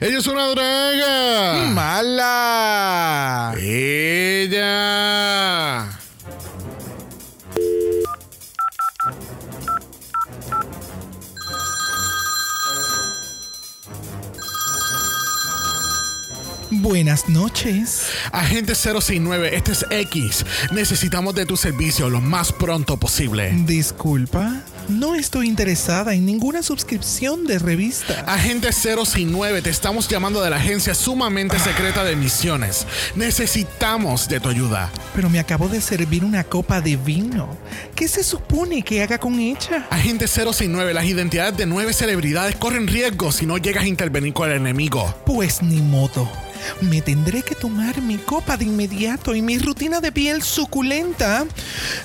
Ella es una draga. ¡Mala! Ella. Buenas noches. Agente 069, este es X. Necesitamos de tu servicio lo más pronto posible. Disculpa, no estoy interesada en ninguna suscripción de revista. Agente 069, te estamos llamando de la agencia sumamente secreta de misiones. Necesitamos de tu ayuda. Pero me acabo de servir una copa de vino. ¿Qué se supone que haga con ella? Agente 069, las identidades de nueve celebridades corren riesgo si no llegas a intervenir con el enemigo. Pues ni modo. Me tendré que tomar mi copa de inmediato y mi rutina de piel suculenta.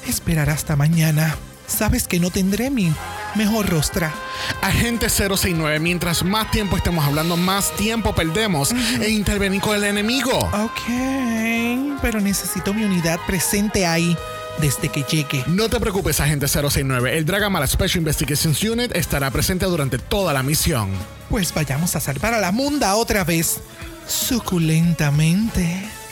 Esperar hasta mañana. Sabes que no tendré mi mejor rostra. Agente 069, mientras más tiempo estemos hablando, más tiempo perdemos en intervenir con el enemigo. Ok, pero necesito mi unidad presente ahí desde que llegue. No te preocupes, agente 069. El Dragamala Special Investigations Unit estará presente durante toda la misión. Pues vayamos a salvar a la munda otra vez. Suculentamente.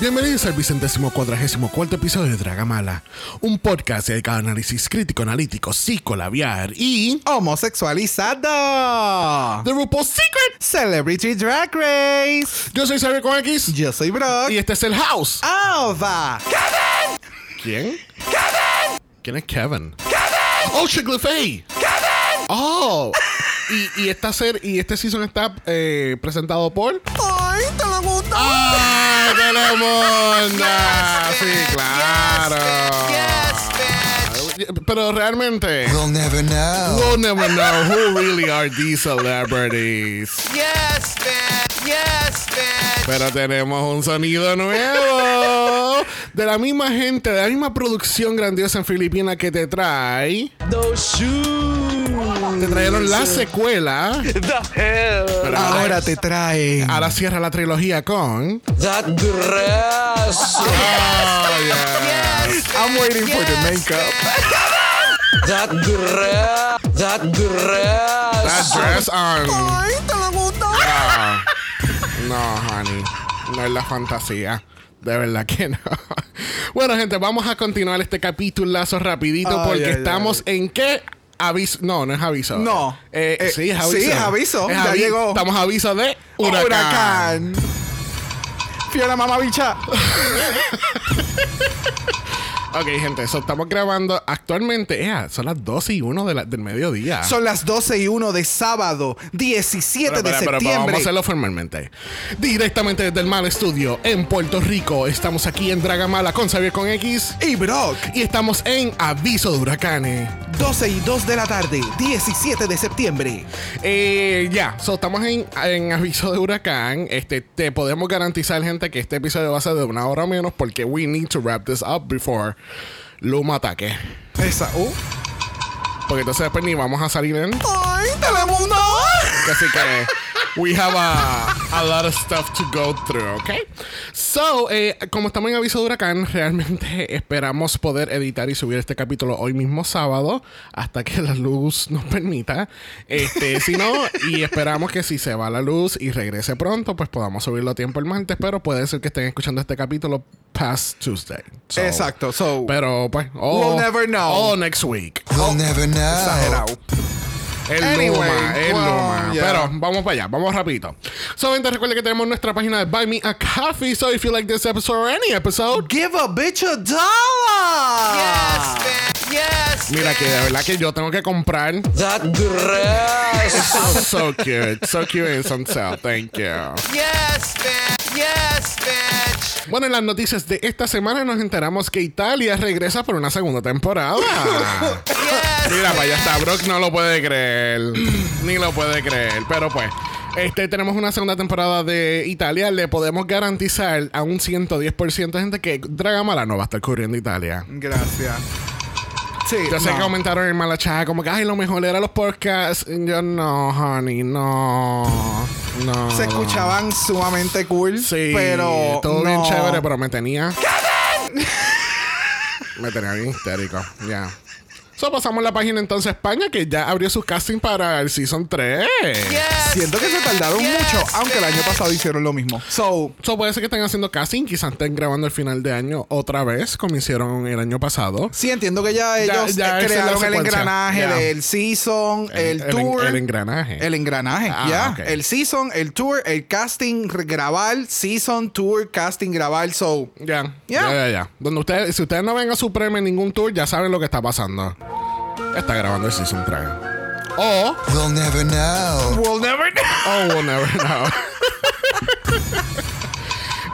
Bienvenidos al vicentésimo cuadragésimo cuarto episodio de Dragamala, un podcast dedicado a análisis crítico, analítico, psicolabiar y Homosexualizado. The RuPaul's Secret. Celebrity Drag Race. Yo soy Xavier con X Yo soy Brock. y este es el House. Alva. ¿Quién? Kevin. ¿Quién es Kevin? Kevin. Oh, Shiglefay. Kevin. Oh. Y, y esta ser y este season está eh, presentado por Ay, gusta. ¡Ah! ¡Telemundo! Sí, claro. Pero realmente We'll never know. We'll never know who really are these celebrities. Yes, bitch. Yes, bitch. Pero tenemos un sonido nuevo de la misma gente, de la misma producción grandiosa en Filipinas que te trae. Those shoes. Te trajeron la secuela. The hell. Pero Ahora te traen. Ahora cierra la trilogía con. That dress. Oh, yeah. I'm waiting for the makeup. That dress. That dress. That dress on. Ay, te lo gusta. Ah. No, honey. No es la fantasía. De verdad que no. Bueno, gente, vamos a continuar este capitulazo rapidito porque estamos en qué aviso. No, no es aviso. No. Eh, Eh, sí, es aviso. sí, es aviso. Ya llegó. Estamos a aviso de huracán. Huracán. Fiona mamabicha. Ok, gente, eso estamos grabando actualmente. ea, son las 12 y 1 de la- del mediodía. Son las 12 y 1 de sábado, 17 Pero, de pero, septiembre. vamos a hacerlo formalmente. Directamente desde el Mal Estudio en Puerto Rico. Estamos aquí en Dragamala con Xavier con X. Y Brock, Y estamos en aviso de huracanes. 12 y 2 de la tarde, 17 de septiembre. Eh, ya, so, estamos en, en aviso de huracán. Este, te podemos garantizar, gente, que este episodio va a ser de una hora o menos porque we need to wrap this up before Luma ataque. Esa. Uh. Porque entonces después ni vamos a salir en. ¡Ay, Telemundo! Así que we have a, a lot of stuff to go through, ¿ok? So, eh, como estamos en aviso de huracán, realmente esperamos poder editar y subir este capítulo hoy mismo sábado hasta que la luz nos permita. Este, si no, y esperamos que si se va la luz y regrese pronto, pues podamos subirlo a tiempo el martes, pero puede ser que estén escuchando este capítulo past Tuesday. So, Exacto, so. Pero pues, oh, We'll never know. Oh, next week. We'll never know. exagerado. El Anyway, Luma, el well, Luma. yeah. Pero vamos para allá, vamos rapidito. Solamente recuerden que tenemos nuestra página de Buy Me a Coffee. So if you like this episode or any episode, Give a bitch a dollar. Yes, bitch. Yes. mira que de verdad que yo tengo que comprar. That dress. Oh, so cute, so cute and on sale. Thank you. yes, bitch. Yes, bitch. Bueno, en las noticias de esta semana nos enteramos que Italia regresa por una segunda temporada. Yes. Mira, para allá está. Brock no lo puede creer. Ni lo puede creer. Pero pues, este, tenemos una segunda temporada de Italia. Le podemos garantizar a un 110% de gente que Dragamala no va a estar cubriendo Italia. Gracias. Sí, Yo sé no. que comentaron en Malachá como que, ay, lo mejor era los podcasts. Yo, no, honey, no. No. Se escuchaban sumamente cool, Sí, pero todo bien chévere, pero me tenía. me tenía bien histérico, ya. So, pasamos la página entonces España, que ya abrió sus castings para el Season 3. Yes. Siento que se tardaron Yes, mucho, aunque el año pasado hicieron lo mismo. So, So, puede ser que estén haciendo casting, quizás estén grabando el final de año otra vez, como hicieron el año pasado. sí, entiendo que ya ellos ya eh, crearon el engranaje Ya. del season, el, tour. el engranaje. El engranaje, Ah, ya. El season, el tour, el casting, grabar, season, tour, casting, grabar. So, Ya, Ya. ya, ya, ya. Donde ustedes, si ustedes no ven a su premio en ningún tour, ya saben lo que está pasando. Está grabando el Season 3. O, We'll never know. we'll never know. oh, we'll never know.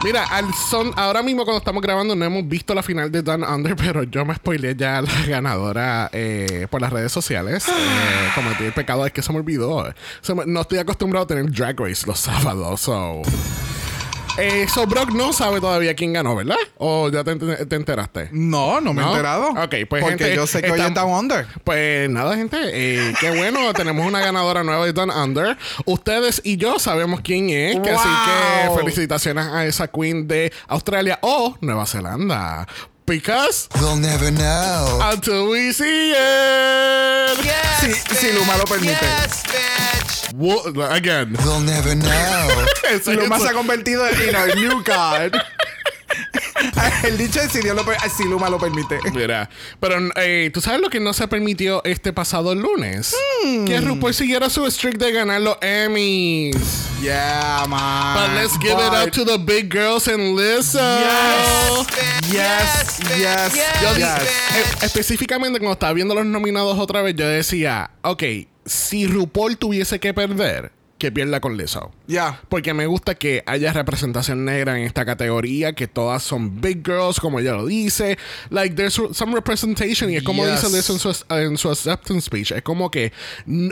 Mira, al son, ahora mismo cuando estamos grabando no hemos visto la final de Down Under, pero yo me spoileé ya a la ganadora eh, por las redes sociales. Eh, cometí el pecado es que se me olvidó. Se me- no estoy acostumbrado a tener Drag Race los sábados, so... Eh, so Brock no sabe todavía quién ganó, ¿verdad? ¿O ya te, te enteraste? No, no me he ¿No? enterado. Ok, pues, Porque gente, yo sé que hoy es Down Under. Pues nada, gente. eh, qué bueno. tenemos una ganadora nueva de Down Under. Ustedes y yo sabemos quién es. que así que felicitaciones a esa queen de Australia o Nueva Zelanda. Because We'll never know. until we see it. Yes, Si- si Luma lo permite. Yes, Wo- again. We'll never know. Ese- Luma eso- se ha convertido en our new god. el dicho es si, Dios lo si Luma lo permite. Mira, pero eh, ¿tú sabes lo que no se permitió este pasado lunes? Hmm. Que RuPaul siguiera su streak de ganar los Emmys. Yeah, man. But let's give it up to the big girls and Lizzo. Yes, yes, yes, Yo di- yes. eh, específicamente cuando estaba viendo los nominados otra vez, yo decía, ok, si RuPaul tuviese que perder, que pierda con Lizzo. Ya. Porque me gusta que haya representación negra en esta categoría, que todas son big girls, como ella lo dice. Like, there's some representation. Y es como Yes. dice Lizzo en su, en su acceptance speech. Es como que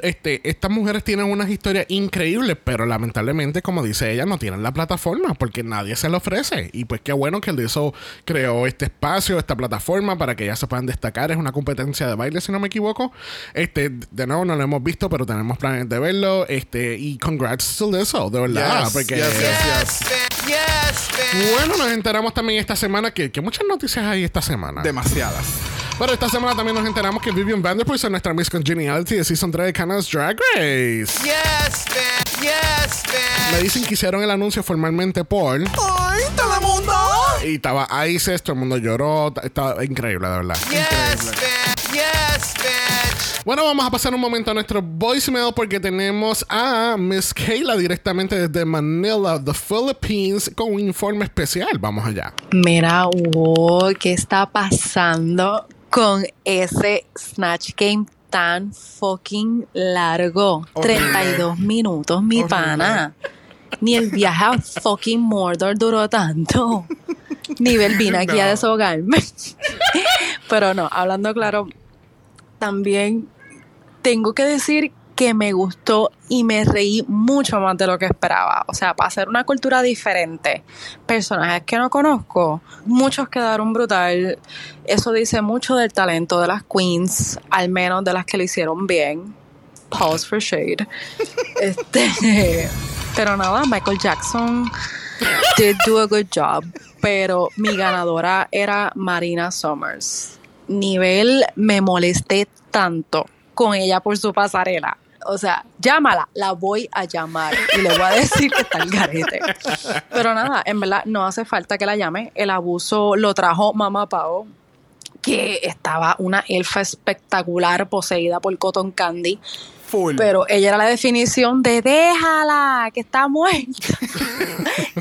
este, estas mujeres tienen unas historias increíbles, pero lamentablemente, como dice ella, no tienen la plataforma porque nadie se lo ofrece. Y pues qué bueno que Lizzo creó este espacio, esta plataforma para que ellas se puedan destacar. Es una competencia de baile, si no me equivoco. Este, de nuevo, no lo hemos visto, pero tenemos planes de verlo. Este, y congrats to Lizzo, de verdad. Yes, porque yes, yes, bueno, nos enteramos también esta semana que, que muchas noticias hay esta semana. Demasiadas. Pero esta semana también nos enteramos que Vivian Vanderpool es nuestra Miss Congeniality de Season 3 de Canada's Drag Race. Yes, bitch. Yes, Me bitch. dicen que hicieron el anuncio formalmente por... ¡Ay, todo el mundo! Y estaba Isis, todo el mundo lloró. Estaba increíble, de verdad. Yes, bitch. Yes, bitch. Bueno, vamos a pasar un momento a nuestro voicemail porque tenemos a Miss Kayla directamente desde Manila, the Philippines, con un informe especial. Vamos allá. Mira, wow, ¿qué está pasando con ese Snatch Game tan fucking largo? Horrible. 32 minutos, mi pana. Ni el viaje a fucking Mordor duró tanto. Nivel vine aquí a deshogarme. Pero no, hablando claro, también tengo que decir que me gustó y me reí mucho más de lo que esperaba. O sea, para hacer una cultura diferente, personajes que no conozco, muchos quedaron brutal. Eso dice mucho del talento de las queens, al menos de las que lo hicieron bien. Pause for shade. Este, pero nada, Michael Jackson did do a good job. Pero mi ganadora era Marina Summers. Nivel me molesté tanto con ella por su pasarela. O sea, llámala, la voy a llamar y le voy a decir que está el garete. Pero nada, en verdad no hace falta que la llame. El abuso lo trajo Mamá Pao, que estaba una elfa espectacular poseída por Cotton Candy. Full. Pero ella era la definición de déjala, que está muerta.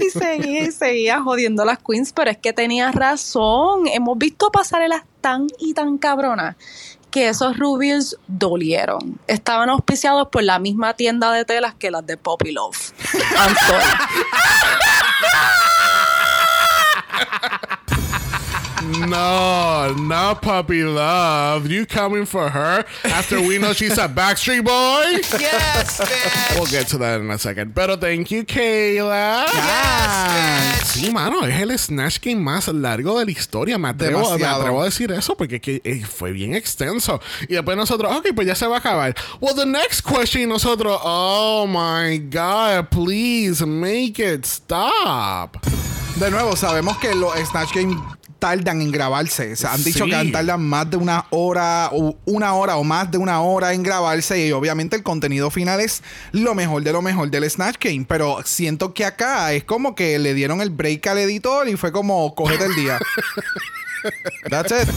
y seguía y seguía jodiendo a las queens, pero es que tenía razón. Hemos visto pasarelas tan y tan cabronas que esos rubios dolieron. Estaban auspiciados por la misma tienda de telas que las de Poppy Love. I'm sorry. No, no, puppy love. You coming for her after we know she's a Backstreet Boy? Yes, bitch. We'll get to that in a second. Pero thank you, Kayla. Sí, mano, es el Snatch Game más largo de la historia. Me atrevo, me atrevo a decir eso porque que, eh, fue bien extenso. Y después nosotros, ok, pues ya se va a acabar. Well, the next question, nosotros, oh my God, please make it stop. De nuevo, sabemos que los Snatch Game tardan en grabarse. O sea, han dicho Sí. que tardan más de una hora o una hora o más de una hora en grabarse y obviamente el contenido final es lo mejor de lo mejor del Snatch Game. Pero siento que acá es como que le dieron el break al editor y fue como cógete el día. That's it.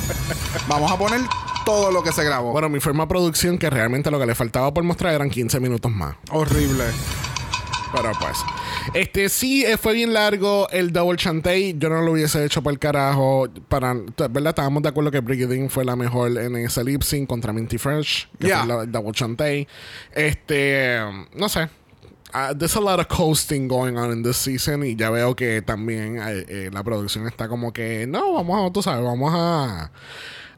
Vamos a poner todo lo que se grabó. Bueno, mi forma de producción, que realmente lo que le faltaba por mostrar eran 15 minutos más. Horrible. Pero pues. Este sí eh, fue bien largo el double chantey. Yo no lo hubiese hecho por el carajo. Para, ¿Verdad? Estábamos de acuerdo que Brigadine fue la mejor en ese lip sync contra Minty Fresh. Que Yeah. fue la- el double chantey. Este. No sé. Uh, there's a lot of coasting going on in this season y ya veo que también eh, eh, la producción está como que no, vamos a, tú sabes, vamos a,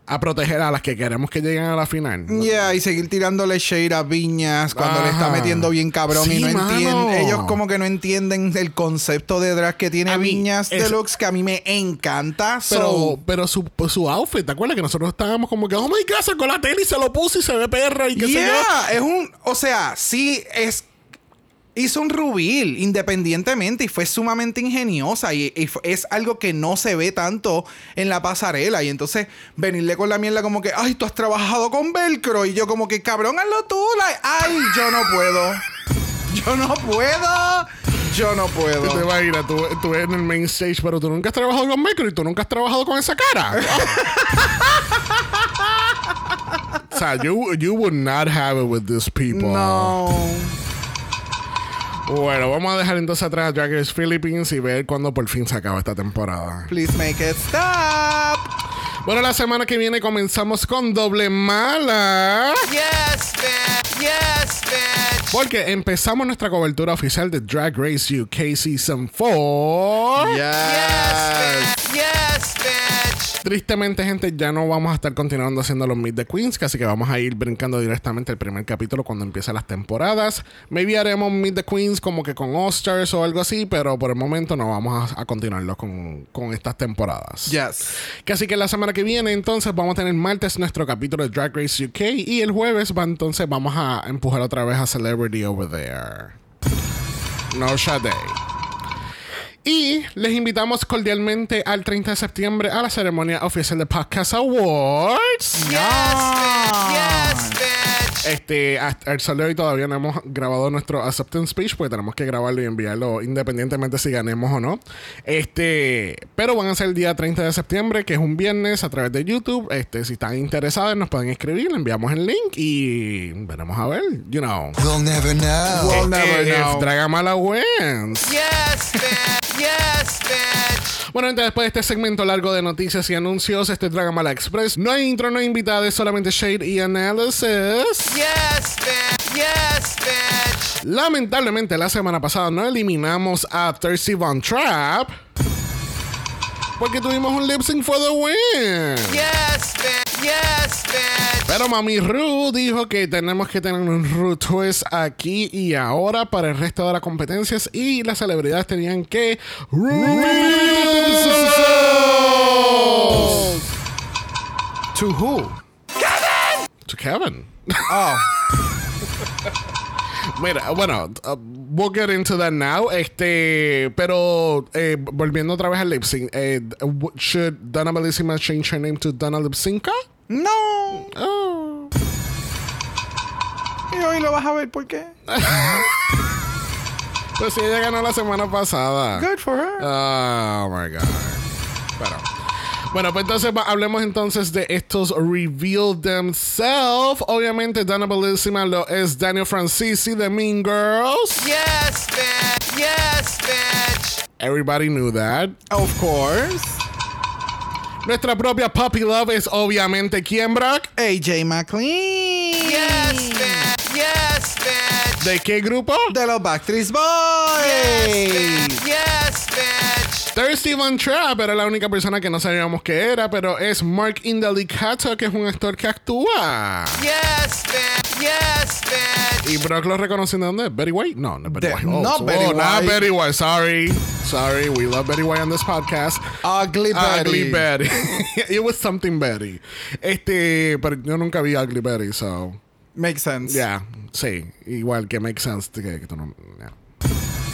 a proteger a las que queremos que lleguen a la final. Yeah, y seguir tirándole shade a Viñas cuando le está metiendo bien cabrón Sí, y no entienden. Ellos como que no entienden el concepto de drag que tiene A mí, Viñas es- Deluxe, que a mí me encanta. Pero, So, pero su, pues, su outfit, ¿te acuerdas que nosotros estábamos como que, oh my god, sacó la tele y se lo puso y se ve perra y qué sé yo? yeah, es un. O sea, sí, es. Hizo un rubil independientemente y fue sumamente ingeniosa y, y es algo que no se ve tanto en la pasarela. Y entonces venirle con la mierda como que ay tú has trabajado con velcro y yo como que cabrón hazlo tú like, ay yo no puedo. Yo no puedo. Yo no puedo te imaginas, tú, tú en el main stage, pero tú nunca has trabajado con micro y tú nunca has trabajado con esa cara. o sea, you, you would not have it with these people. no Bueno, vamos a dejar entonces atrás a Drag Race Philippines y ver cuándo por fin se acaba esta temporada. please make it stop Bueno, la semana que viene comenzamos con Doble Mala. Yes, bitch. Yes, bitch. Porque empezamos nuestra cobertura oficial de Drag Race UK Season 4. Yes, bitch. Yes, bitch. Tristemente, gente, ya no vamos a estar continuando haciendo los Meet the Queens, así que vamos a ir brincando directamente el primer capítulo cuando empiecen las temporadas. Maybe haremos Meet the Queens como que con All-Stars o algo así, pero por el momento no vamos a, a continuarlo con, con estas temporadas. yes Que así que la semana que viene, entonces, vamos a tener martes nuestro capítulo de Drag Race UK y el jueves va, entonces vamos a empujar otra vez a Celebrity Over There. No Shade. Y les invitamos cordialmente al 30 de septiembre a la ceremonia oficial de Podcast Awards. Yes, bitch. Yes, bitch. Este, hasta el sol de hoy todavía no hemos grabado nuestro acceptance speech porque tenemos que grabarlo y enviarlo independientemente si ganemos o no. Este, pero van a ser el día 30 de septiembre, que es un viernes a través de YouTube. Este, si están interesados nos pueden escribir, le enviamos el link y veremos a ver, you know. We'll never know. We'll never If know. Dragamala wins. Yes, bitch. Yes, bitch. Bueno, gente, después de este segmento largo de noticias y anuncios, este es Dragamala Express. No hay intro, no hay invitados, solamente shade y análisis. Yes, bitch. Yes, bitch. Lamentablemente, la semana pasada no eliminamos a Thirsty Von Trap. Porque tuvimos un lip sync for the win. Yes, bitch. Yes, bitch. Pero Mami Ru dijo que tenemos que tener un Ru twist aquí y ahora para el resto de las competencias y las celebridades tenían que reveal to who to Kevin. Oh Mira, bueno, uh, we'll get into that now. Este, pero eh, volviendo otra vez al lip sync, eh, should Donna Bellissima change her name to Donna Lipsinka? no Oh. y hoy lo vas a ver por qué Pues sí, ella ganó la semana pasada. good for her Oh my God. Pero. Bueno, pues entonces va- hablemos entonces de estos Reveal Themselves. Obviamente, Donna Bellissima lo es Daniel Francisi de Mean Girls. Yes, bitch. Yes, bitch. Everybody knew that. of course Nuestra propia Puppy Love es obviamente quién, Brock. AJ McLean Yes, bitch. Yes, bitch. ¿De qué grupo? de los Backstreet Boys Yes, bitch. Thirsty Von Trapp era la única persona que no sabíamos que era, pero es Mark Indelicato, que es un actor que actúa. Yes, bitch. Yes, bitch. Y Brock lo reconoció de dónde? ¿Betty White? No, no es Betty White. no oh, Betty oh, Not. Betty White. Sorry. Sorry. We love Betty White on this podcast. Ugly Ugly Betty. Betty. It was something Betty. Este, pero yo nunca vi Ugly Betty, so. Makes sense. Yeah, sí. Igual que make sense de que, que tú no. yeah.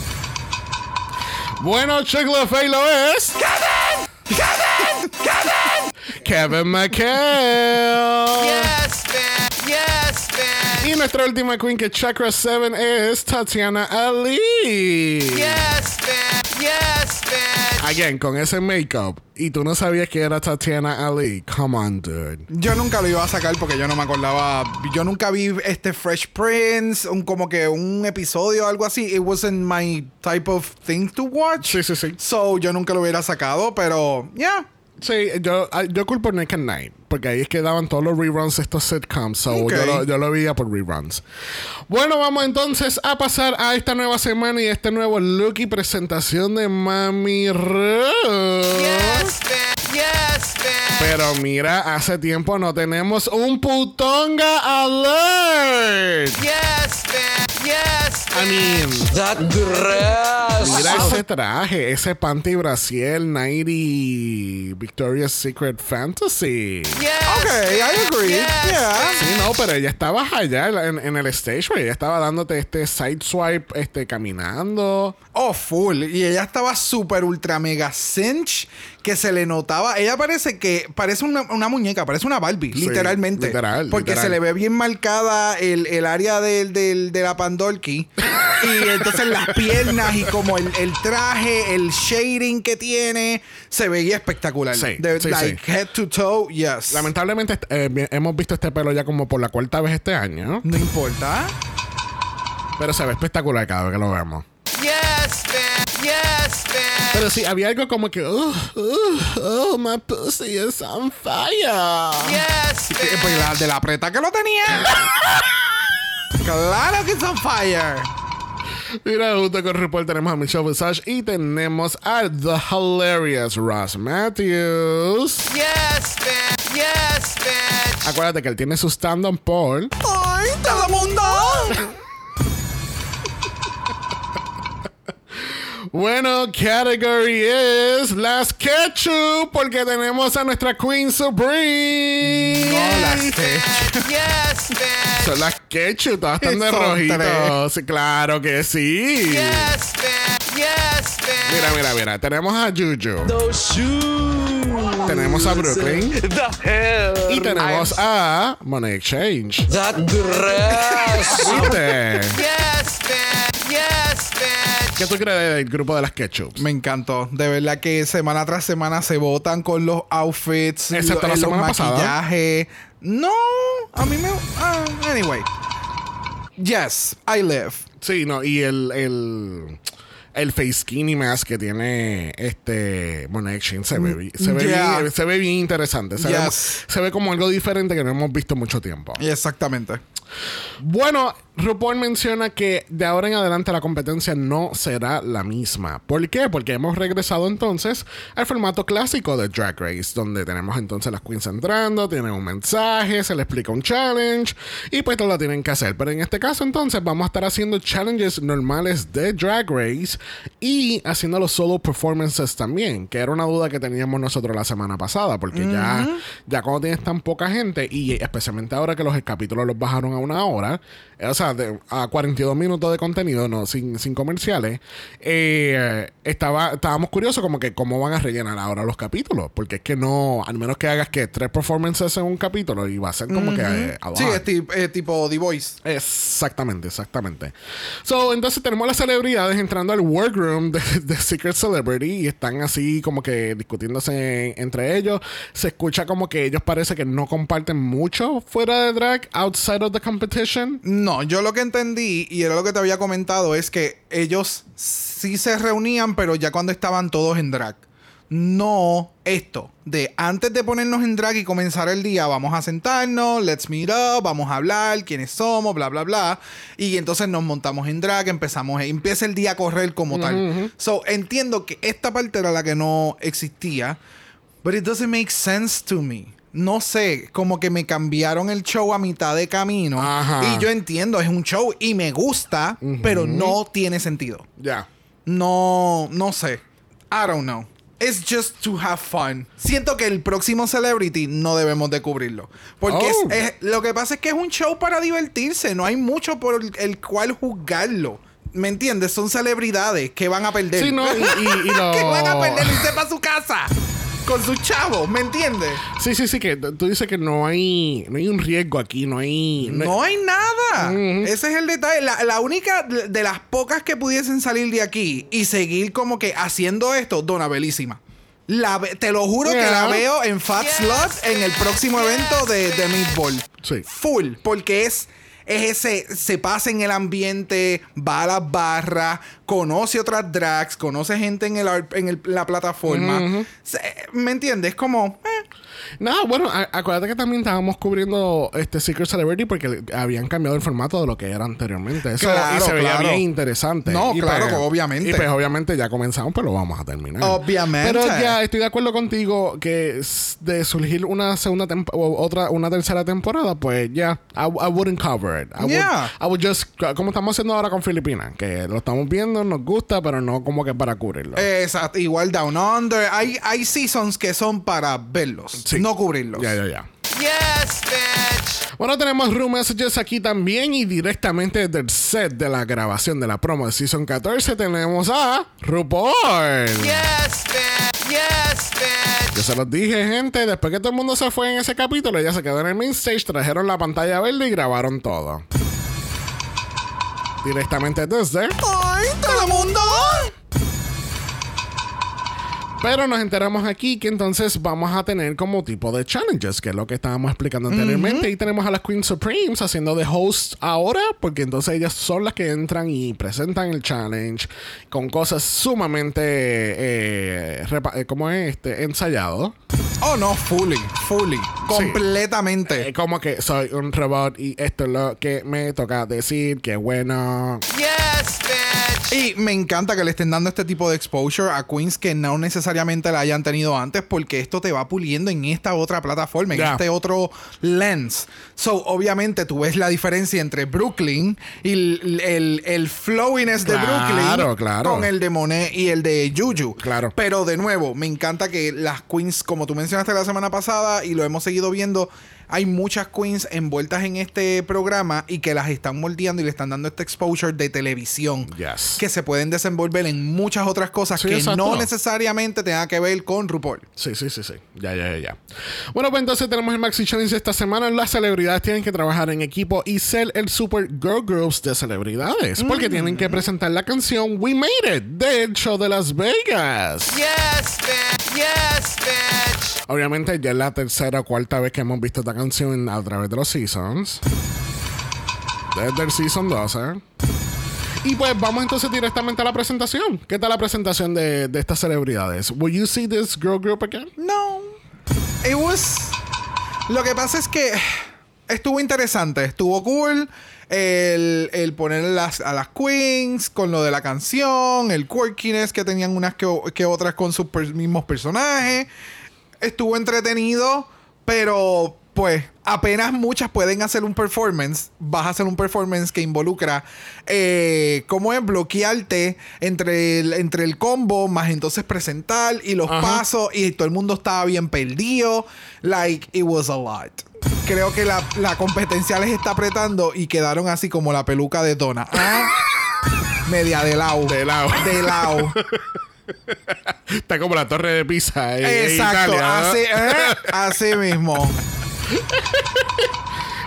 Bueno, Chick LaFay lo es. ¡Kevin! ¡Kevin! ¡Kevin! Kevin McHale. Yes, bitch. Yes, bitch. Y nuestra última queen que Chakra 7 es Tatiana Ali. Yes, bitch. Yes, bitch. Again, con ese makeup. Y tú no sabías que era Tatiana Ali. Come on, dude. Yo nunca lo iba a sacar porque yo no me acordaba. Yo nunca vi este Fresh Prince, un, como que un episodio o algo así. It wasn't my type of thing to watch. Sí, sí, sí. So yo nunca lo hubiera sacado, pero yeah. Sí, yo, ah, yo culpo Nick at Night. Porque ahí es que daban todos los reruns de estos sitcoms. So Ok. yo, lo, yo lo veía por reruns. Bueno, vamos entonces a pasar a esta nueva semana y este nuevo look y presentación de Mami Ruth. Yes, bitch. Yes, bitch. Pero mira, hace tiempo no tenemos un putonga alert. Yes, bitch. Yes, I mean, That dress. mira ese traje, ese panty brasiel 90 Victoria's Secret Fantasy. Yes, Okay, I agree. Yes, Yeah. Sí, no, pero ella estaba allá en, en el stage, güey. Ella estaba dándote este side swipe, este, caminando. Oh, full. Y ella estaba súper ultra mega cinch que se le notaba. Ella parece que parece una, una muñeca, parece una Barbie, Sí, literalmente. literal, Porque literal. se le ve bien marcada el, el área del, del- de la Pandorki. y entonces las piernas y como el, el traje, el shading que tiene, se veía espectacular. Sí, De- sí, like sí. head to toe, yes. Lamentablemente eh, hemos visto este pelo ya como por la cuarta vez este año. no importa. Pero se ve espectacular cada vez que lo vemos. Yes, bitch. Yes, bitch. Pero sí, había algo como que, oh, oh, oh, my pussy is on fire. Yes, bitch. Pues la de la preta que lo tenía. claro que es on fire. Mira, junto con RuPaul tenemos a Michelle Visage y tenemos a The Hilarious Ross Matthews. Yes, bitch. Yes, bitch. Acuérdate que él tiene su stand-up Paul. ¡Ay, todo mundo! Bueno, category es las ketchup, porque tenemos a nuestra Queen Supreme. No las ketchup. Yes, bitch. Son las ketchup, todas están de Son rojito. tres. Sí, claro que sí. Yes, bitch. Yes, bitch. Mira, mira, mira. Tenemos a Juju. Those shoes. Tenemos a Brooklyn. The hell. Y tenemos a Money Exchange. That dress. ¿Viste? Yes, bitch. Yes, bitch. ¿Qué tú crees del grupo de las ketchups? Me encantó. De verdad que semana tras semana se votan con los outfits, Excepto la los semana pasada. maquillaje. No, a mí me. ah, anyway. Yes, I live. Sí, no, y el, el, el face skinny mask que tiene este Exchange se ve, se ve, Yeah. bien, se ve bien interesante. Se, ve, Yes. se ve como algo diferente que no hemos visto en mucho tiempo. Exactamente. Bueno, RuPaul menciona que de ahora en adelante la competencia no será la misma. ¿Por qué? Porque hemos regresado entonces al formato clásico de Drag Race, donde tenemos entonces las queens entrando, tienen un mensaje, se les explica un challenge y pues todo lo tienen que hacer. Pero en este caso entonces vamos a estar haciendo challenges normales de Drag Race y haciendo los solo performances también, que era una duda que teníamos nosotros la semana pasada, porque ya, ya cuando tienes tan poca gente y especialmente ahora que los capítulos los bajaron a una hora, o sea, de- a 42 minutos de contenido, no sin, sin comerciales, eh, estaba, estábamos curiosos como que cómo van a rellenar ahora los capítulos, porque es que no, al menos que hagas que tres performances en un capítulo y va a ser como que eh, a Sí, es ti- eh, tipo The Voice. Exactamente, exactamente. So, entonces tenemos las celebridades entrando al workroom de, de Secret Celebrity y están así como que discutiéndose entre ellos. Se escucha como que ellos parece que no comparten mucho fuera de drag, outside of the competition. No, yo lo que entendí, y era lo que te había comentado, es que ellos sí se reunían, pero ya cuando estaban todos en drag. No esto de antes de ponernos en drag y comenzar el día, vamos a sentarnos, let's meet up, vamos a hablar, quiénes somos, bla, bla, bla. Y entonces nos montamos en drag, empezamos, empieza el día a correr como tal. So, entiendo que esta parte era la que no existía, but it doesn't make sense to me. No sé, como que me cambiaron el show a mitad de camino. Ajá. Y yo entiendo, es un show y me gusta, pero no tiene sentido. Ya. No, no sé. I don't know. It's just to have fun. Siento que el próximo Celebrity no debemos de cubrirlo. Porque es- Oh. es- lo que pasa es que es un show para divertirse. No hay mucho por el, el cual juzgarlo. ¿Me entiendes? Son celebridades que van a perder. Sí, no, y, y- y lo- que van a perder y se para su casa. Con sus chavos, ¿me entiendes? Sí, sí, sí, que tú dices que no hay, no hay un riesgo aquí, no hay... No hay nada. Ese es el detalle. La, la única de las pocas que pudiesen salir de aquí y seguir como que haciendo esto, Dona Belísima. La te lo juro que la veo en Fat Slut en el próximo evento de, de Meatball. Sí. Full. Porque es, es ese, se pasa en el ambiente, va a las barras, conoce otras drags, conoce gente en, el, en el- la plataforma. Se- ¿Me entiendes? Es como... eh, No, bueno, acuérdate que también estábamos cubriendo este Secret Celebrity porque habían cambiado el formato de lo que era anteriormente. Eso, Claro, y se veía claro. bien interesante. No, Y claro, pues- obviamente. Y pues obviamente ya comenzamos, pero lo vamos a terminar. Obviamente. Pero ya estoy de acuerdo contigo que de surgir una segunda otra, una tercera temporada, pues ya, I, I wouldn't cover it. I, Yeah. would, I would just, como estamos haciendo ahora con Filipinas, que lo estamos viendo, nos gusta, pero no como que para cubrirlo. Exacto, igual Down Under. Hay, hay seasons que son para verlos, Sí. no cubrirlos. Ya, ya, ya. Yes, bitch. Bueno, tenemos room messages aquí también y directamente del set de la grabación de la promo de Season 14 tenemos a RuPaul. Yes, bitch. Yes, bitch. Yo se los dije, gente, después que todo el mundo se fue en ese capítulo, ella se quedó en el main stage, trajeron la pantalla verde y grabaron todo. Directamente desde... ¡Ay, Telemundo! Pero nos enteramos aquí que entonces vamos a tener como tipo de challenges, que es lo que estábamos explicando anteriormente. Y tenemos a las Queen Supremes haciendo de host ahora, porque entonces ellas son las que entran y presentan el challenge con cosas sumamente, eh, eh, ¿cómo es? Este, ensayado. Oh, no, fully, fully. Completamente. Eh, como que soy un robot y esto es lo que me toca decir, que bueno. Yes, bitch. Y me encanta que le estén dando este tipo de exposure a queens que no necesariamente la hayan tenido antes, porque esto te va puliendo en esta otra plataforma, en este otro lens. So, obviamente, tú ves la diferencia entre Brooklyn y el, el, el flowiness de Brooklyn claro. con el de Monet y el de Juju. Claro. Pero de nuevo, me encanta que las queens, como tú mencionaste la semana pasada y lo hemos seguido viendo, hay muchas queens envueltas en este programa y que las están moldeando y le están dando este exposure de televisión. Yes. Que se pueden desenvolver en muchas otras cosas Sí, que exacto. no necesariamente tengan que ver con RuPaul. Sí, sí, sí, sí. Ya, ya, ya, ya. Bueno, pues entonces tenemos el Maxi Challenge esta semana. Las celebridades tienen que trabajar en equipo y ser el Super Girl Groups de celebridades. Porque tienen que presentar la canción We Made It del show de Las Vegas. Yes, bitch. Yes, bitch. Obviamente ya es la tercera o cuarta vez que hemos visto esta canción a través de los seasons. Desde el season 12. Y pues vamos entonces directamente a la presentación. ¿Qué tal la presentación de, de estas celebridades? Will you see this girl group again? No. It was. Lo que pasa es que estuvo interesante, estuvo cool. El, el poner las, a las queens con lo de la canción, el quirkiness que tenían unas que, que otras con sus mismos personajes. Estuvo entretenido, pero pues apenas muchas pueden hacer un performance. Vas a hacer un performance que involucra eh, cómo es bloquearte entre el, entre el combo, más entonces presentar y los Ajá. pasos y todo el mundo estaba bien perdido. Like, it was a lot. Creo que la, la competencia les está apretando y quedaron así como la peluca de Donna. Ah, media de lado. De lado. De lado. Está como la torre de Pisa. Exacto. Italia, ¿no? así, ¿eh? así mismo.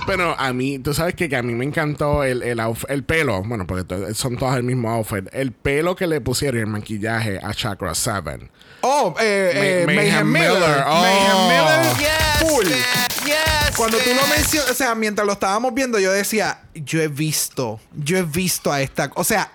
Pero a mí, tú sabes que, que a mí me encantó el, el, el pelo. Bueno, porque son todas el mismo outfit. El pelo que le pusieron y el maquillaje a Chakra 7. Oh, eh, eh, Ma- Mayhem Mayhem Miller. Miller. Oh. Mayhem Miller. Yes, Full. Yes, Cuando tú lo mencionas, o sea, mientras lo estábamos viendo, yo decía, yo he visto, yo he visto a esta, o sea,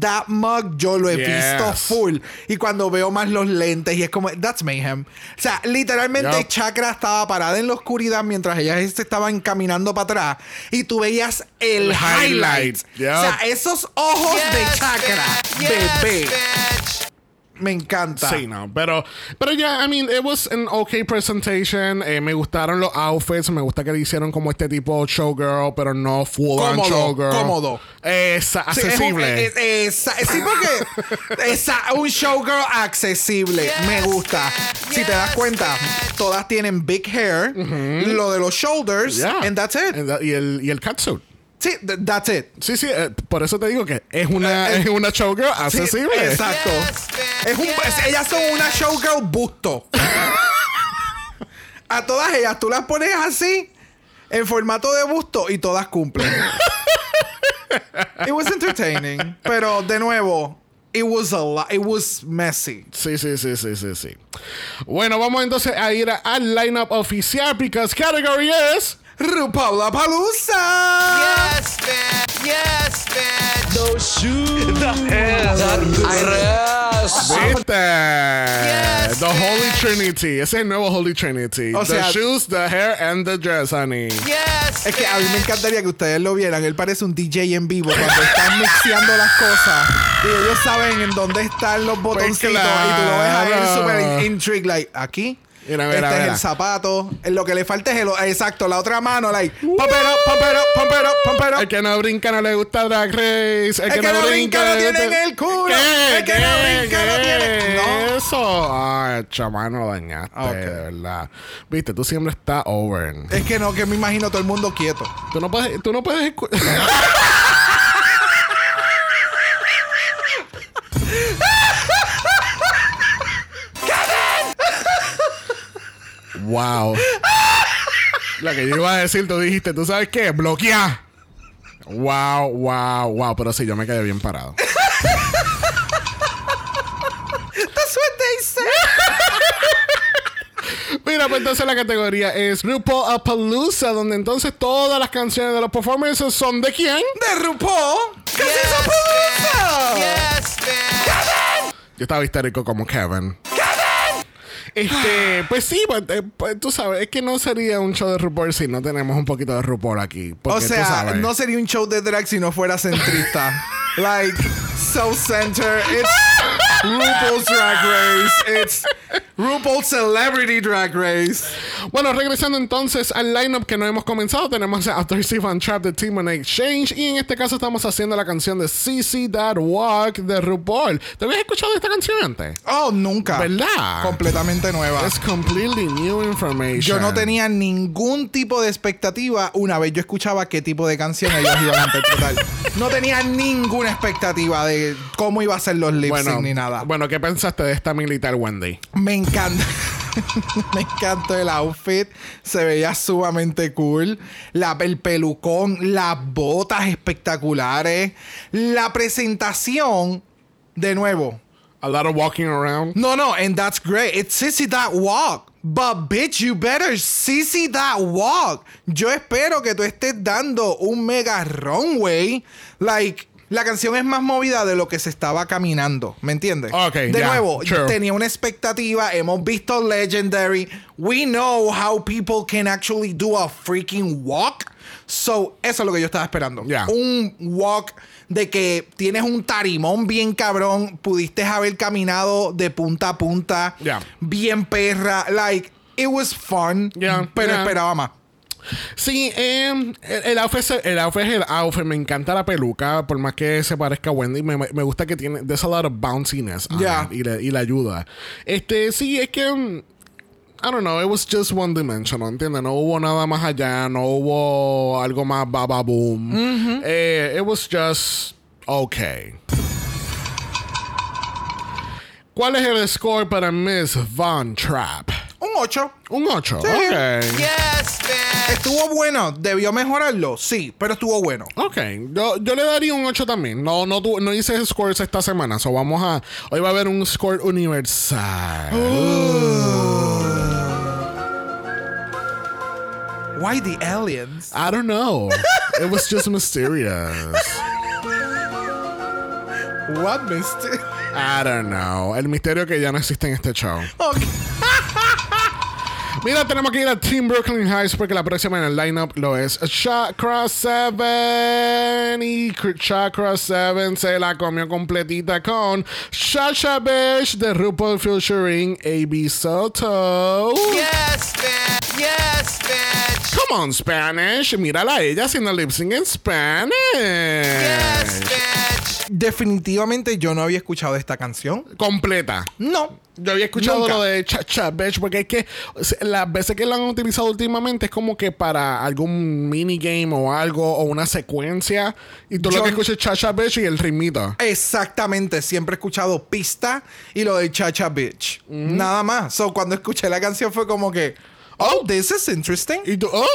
that mug yo lo he Yes. visto full. Y cuando veo más los lentes y es como, that's mayhem. O sea, literalmente. Chakra estaba parada en la oscuridad mientras ellas se estaban caminando para atrás y tú veías el, El highlight. O sea, esos ojos de Chakra, bitch. Bebé, bitch. Me encanta. Sí, no, pero, pero ya, I mean, it was an okay presentation. Eh, me gustaron los outfits. Me gusta que le hicieron como este tipo showgirl, pero no full on Cómodo, showgirl. cómodo. Eh, Sí, es un- accesible. es- es- es- sí, porque es un showgirl accesible. Me gusta. Si te das cuenta, todas tienen big hair, lo de los shoulders, Yeah. and that's it. And that- y el, y el catsuit. Sí, th- that's it. Sí, sí, eh, por eso te digo que es una, Eh, eh, es una showgirl Sí, accesible. exacto. Yes. Es un- es- ellas son una showgirl busto. A todas ellas tú las pones así, en formato de busto, y todas cumplen. It was entertaining. Pero de nuevo, it was a lot. It was messy. Sí, sí, sí, sí, sí, sí. Bueno, vamos entonces a ir al lineup oficial because category is RuPaul Palusa. Yes, bitch. Yes, bitch. Those shoes. The hell. That dress. ¿Viste? Yes, the Holy Trinity. Ese es el nuevo Holy Trinity. O the sea- shoes, the hair, and the dress, honey. Yes, Es que a mí me encantaría que ustedes lo vieran. Él parece un DJ en vivo cuando están mixeando las cosas. Y ellos saben en dónde están los botoncitos. Y tú lo ves a él claro. súper intrigued. Like, aquí. Mira, mira, este es mira. el zapato. Lo que le falta es el... Exacto, la otra mano. Like, up, pump it up. El que no brinca no le gusta Drag Race. El, El que no brinca no tiene en el culo. ¿Qué? El que no ¿Qué? brinca no tiene- No. Eso. Ay, chamán, lo dañaste, Ok. de verdad. Viste, tú siempre estás over. Es que no, que me imagino todo el mundo quieto. Tú no puedes, tú no puedes wow. Lo que yo iba a decir, tú dijiste, ¿tú sabes qué? Bloquea. Wow, wow, wow. Pero sí, yo me quedé bien parado. That's what they say. Mira, pues entonces la categoría es RuPaul Apalooza, donde entonces todas las canciones de los performances son de quién? De RuPaul. ¿Qué Yes? Yes, bitch. Yo estaba histérico como Kevin. Este, pues sí, pues, eh, pues, tú sabes, es que no sería un show de RuPaul si no tenemos un poquito de RuPaul aquí. O Porque sea, no sería un show de drag si no fuera centrista. like, so center. It's RuPaul's Drag Race. It's RuPaul's Celebrity Drag Race. Bueno, regresando entonces al lineup que no hemos comenzado, tenemos a Thirsty Van Trap de Team on Exchange y en este caso estamos haciendo la canción de CC That Walk de RuPaul. ¿Te habías escuchado esta canción antes? Oh, nunca. ¿Verdad? Completamente nueva. Es completely new information. Yo no tenía ningún tipo de expectativa una vez yo escuchaba qué tipo de canción ellos iban a interpretar. No tenía ninguna expectativa de cómo iba a ser los lip bueno, ni nada. Bueno, ¿qué pensaste de esta militar Wendy? Me encanta. Me encantó el outfit. Se veía sumamente cool. La, el pelucón, las botas espectaculares. La presentación, de nuevo. A lot of walking around. No, no, and that's great. It's Sissy That Walk. But bitch, you better Sissy That Walk. Yo espero que tú estés dando un mega runway. Like, la canción es más movida de lo que se estaba caminando. ¿Me entiendes? De nuevo, true. tenía una expectativa. Hemos visto Legendary. We know how people can actually do a freaking walk. So, eso es lo que yo estaba esperando. Un walk de que tienes un tarimón bien cabrón. Pudiste haber caminado de punta a punta. Ya. Bien perra. Like, it was fun. Pero esperaba más. Sí, eh, el, outfit, se- el outfit es el outfit. Me encanta la peluca, por más que se parezca a Wendy. Me, me gusta que tiene. There's a lot of bounciness. Yeah. it y, le, y le ayuda. Este, sí, es que. mm, I don't know, it was just one dimensional, ¿entiendes? No hubo nada más allá, no hubo algo más baba boom. Eh, it was just okay. ¿Cuál es el score para Miss Von Trapp? Un 8. Un 8. Sí. Ok. Yes, bitch. Estuvo bueno. ¿Debió mejorarlo? Sí, pero estuvo bueno. Ok, yo, yo le daría un 8 también. No, no, tu- no hice scores esta semana. So vamos a. Hoy va a haber un score universal. Why Why the aliens? I don't know. It was just mysterious. What mister? I don't know. El misterio que ya no existe en este show. Okay. Mira, tenemos que ir a Team Brooklyn Heights porque la próxima en el lineup lo es Chakra 7. Y Chakra 7 se la comió completita con Shasha Besh de RuPaul featuring A.B. Soto. Yes, bitch. Yes, bitch. Come on, Spanish. Mírala a ella haciendo lip sync en Spanish. Yes, bitch. Definitivamente yo no había escuchado esta canción. Completa. No. Yo había escuchado Nunca. lo de Cha Cha Bitch porque es que las veces que lo han utilizado últimamente es como que para algún minigame o algo o una secuencia y tú lo Yo- que escuchas es Cha Cha Bitch y el ritmito. Exactamente, siempre he escuchado pista y lo de Chacha Bitch. Nada más. So cuando escuché la canción fue como que, oh, this is interesting. Y tú, oh,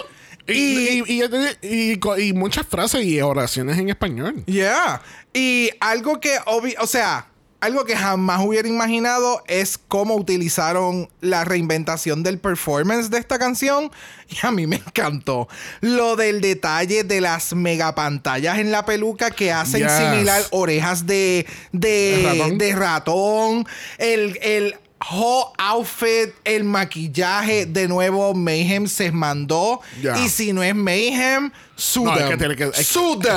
y, Y- y, y- muchas frases y oraciones en español. Yeah. Y algo que, o sea, algo que jamás hubiera imaginado es cómo utilizaron la reinventación del performance de esta canción. Y a mí me encantó. Lo del detalle de las megapantallas en la peluca que hacen Yes. similar orejas de, de, ¿De ratón? de ratón. El, el whole outfit, el maquillaje. De nuevo, Mayhem se mandó. Yeah. Y si no es Mayhem, sue No, es que tiene que- es-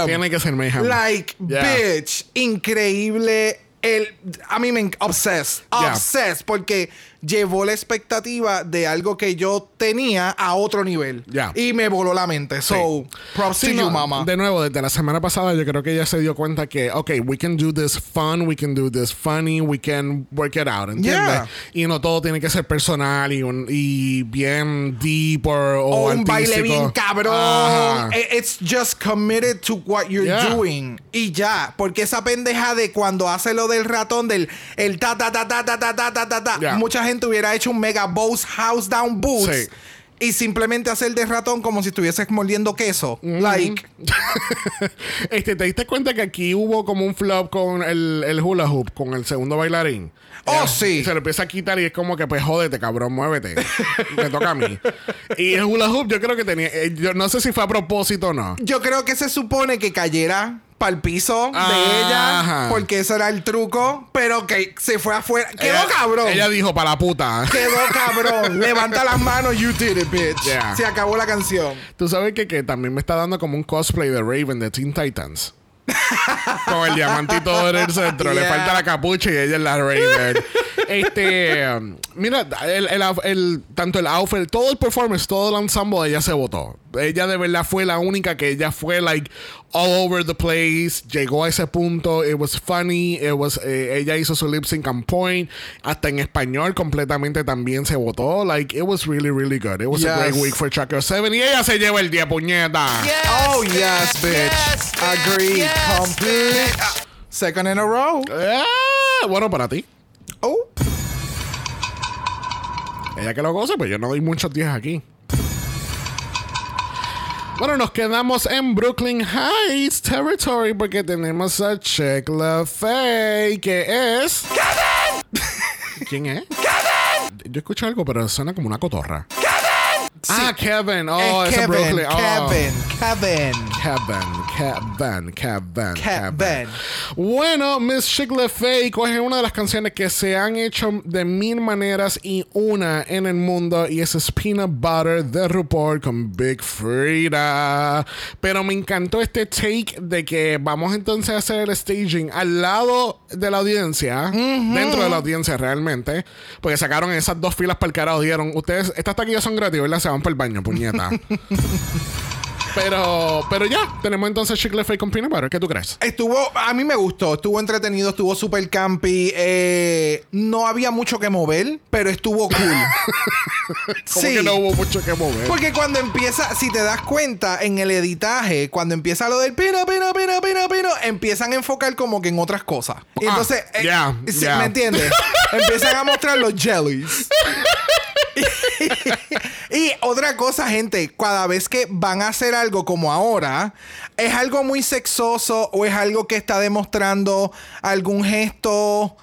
tiene que ser Mayhem. Like, Yeah. bitch, increíble. El, a mí me obsessed, Yeah. obsessed, porque llevó la expectativa de algo que yo tenía a otro nivel. Yeah. Y me voló la mente. So, props Sí, to no, you, mama. De nuevo, desde la semana pasada yo creo que ella se dio cuenta que, ok, we can do this fun, we can do this funny, we can work it out, ¿entiendes? Yeah. Y no todo tiene que ser personal y, un- y bien deep or, o, o un baile bien cabrón. Ajá. It's just committed to what you're Yeah. doing. Y ya. Porque esa pendeja de cuando hace lo del ratón, del el ta ta ta ta ta ta ta ta ta ta. Yeah. Mucha gente hubiera hecho un mega boss house down boots. Sí. Y simplemente hacer de ratón como si estuvieses mordiendo queso. Like. este, ¿te diste cuenta que aquí hubo como un flop con el, el hula hoop, con el segundo bailarín? Oh, Eh, sí. Se lo empieza a quitar y es como que, pues, jódete, cabrón, muévete. Me toca a mí. Y el hula hoop, yo creo que tenía. eh, yo no sé si fue a propósito o no. Yo creo que se supone que cayera para el piso de Ajá. ella. Porque ese era el truco. Pero que se fue afuera. Quedó Ella- cabrón. Ella dijo, para la puta. Quedó cabrón. Levanta las manos, you did it, bitch. Yeah. Se acabó la canción. Tú sabes que, que también me está dando como un cosplay de Raven de Teen Titans. Con el diamantito en el centro. Le falta la capucha y ella es la Raven. este. mira, el, el, el- tanto el outfit, todo el performance, todo el ensemble, ella se votó. Ella de verdad fue la única que ella fue, like, all over the place. Llegó a ese punto. It was funny. It was, eh, ella hizo su lip sync on point. Hasta en español completamente también se votó. Like, it was really, really good. It was a great week for Chakra 7. Y ella se lleva el día, puñeta. Yes, Oh, yes, bitch. Yes. Yes, Complete. Second in a row. Ah, bueno, para ti. Oh. Ella que lo goce, pues yo no doy muchos días aquí. Bueno, nos quedamos en Brooklyn Heights Territory porque tenemos a Check LaFay, que es. ¡Kevin! ¿Quién es? ¡Kevin! Yo escucho algo, pero suena como una cotorra. ¡Kevin! Ah, Kevin. Oh, Es es Kevin, Brooklyn. Oh. Kevin, Kevin. Kevin, Kevin, Kevin, Kevin. Bueno, Miss Chick LaFay coge una de las canciones que se han hecho de mil maneras y una en el mundo y es Peanut Butter de RuPaul con Big Frida. Pero me encantó este take de que vamos entonces a hacer el staging al lado de la audiencia, dentro de la audiencia realmente, porque sacaron esas dos filas para el carajo, dieron, ustedes, estas taquillas son gratis, ¿verdad? Se van para el baño, puñeta. Pero, pero ya, tenemos entonces Chick LaFay con Peanut Butter. ¿Qué tú crees? Estuvo, a mí me gustó, estuvo entretenido, estuvo super campy. eh, no había mucho que mover, pero estuvo cool. Como que no hubo mucho que mover. Porque cuando empieza, si te das cuenta en el editaje, cuando empieza lo del pino, pino, pino, pino, pino, empiezan a enfocar como que en otras cosas. Y Ah, entonces, eh, ya, sí. ¿me entiendes? empiezan a mostrar los jellies. y otra cosa, gente, cada vez que van a hacer algo como ahora, es algo muy sexoso o es algo que está demostrando algún gesto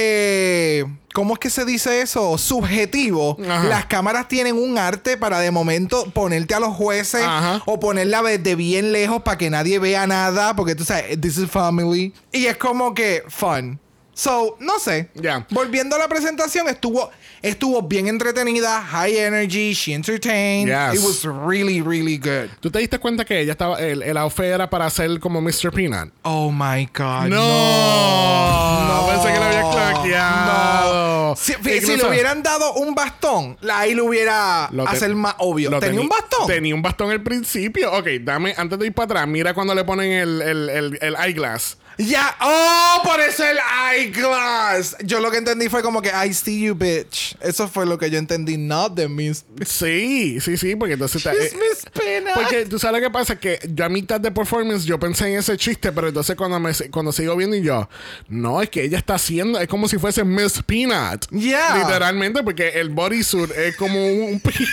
eh, ¿cómo es que se dice eso? Subjetivo. Ajá. Las cámaras tienen un arte para de momento ponerte a los jueces Ajá. o ponerla desde bien lejos para que nadie vea nada, porque tú sabes, this is family. Y es como que fun. So, no sé. Ya. Volviendo a la presentación, estuvo, estuvo bien entretenida, high energy, she entertained. Yes. It was really, really good. ¿Tú te diste cuenta que ella estaba, el, el outfit era para hacer como Mr. Peanut? Oh my God. No. Pensé que lo había claqueado. No. Si, si Incluso- le hubieran dado un bastón, ahí lo hubiera Lo hacer más obvio. lo ¿Tenía un bastón? Tenía un bastón al principio. Ok, dame, antes de ir para atrás, mira cuando le ponen el, el, el, el eyeglass. Ya. Oh, por eso el eyeglass. Yo lo que entendí fue como que I see you, bitch. Eso fue lo que yo entendí, not the Miss. Sí, sí, sí, porque entonces... está- She's eh, Miss Peanut. Porque tú sabes lo que pasa, que yo a mitad de performance yo pensé en ese chiste, pero entonces cuando me cuando sigo viendo y yo, no, es que ella está haciendo, es como si fuese Miss Peanut. Yeah. Literalmente, porque el bodysuit es como un, un peanut.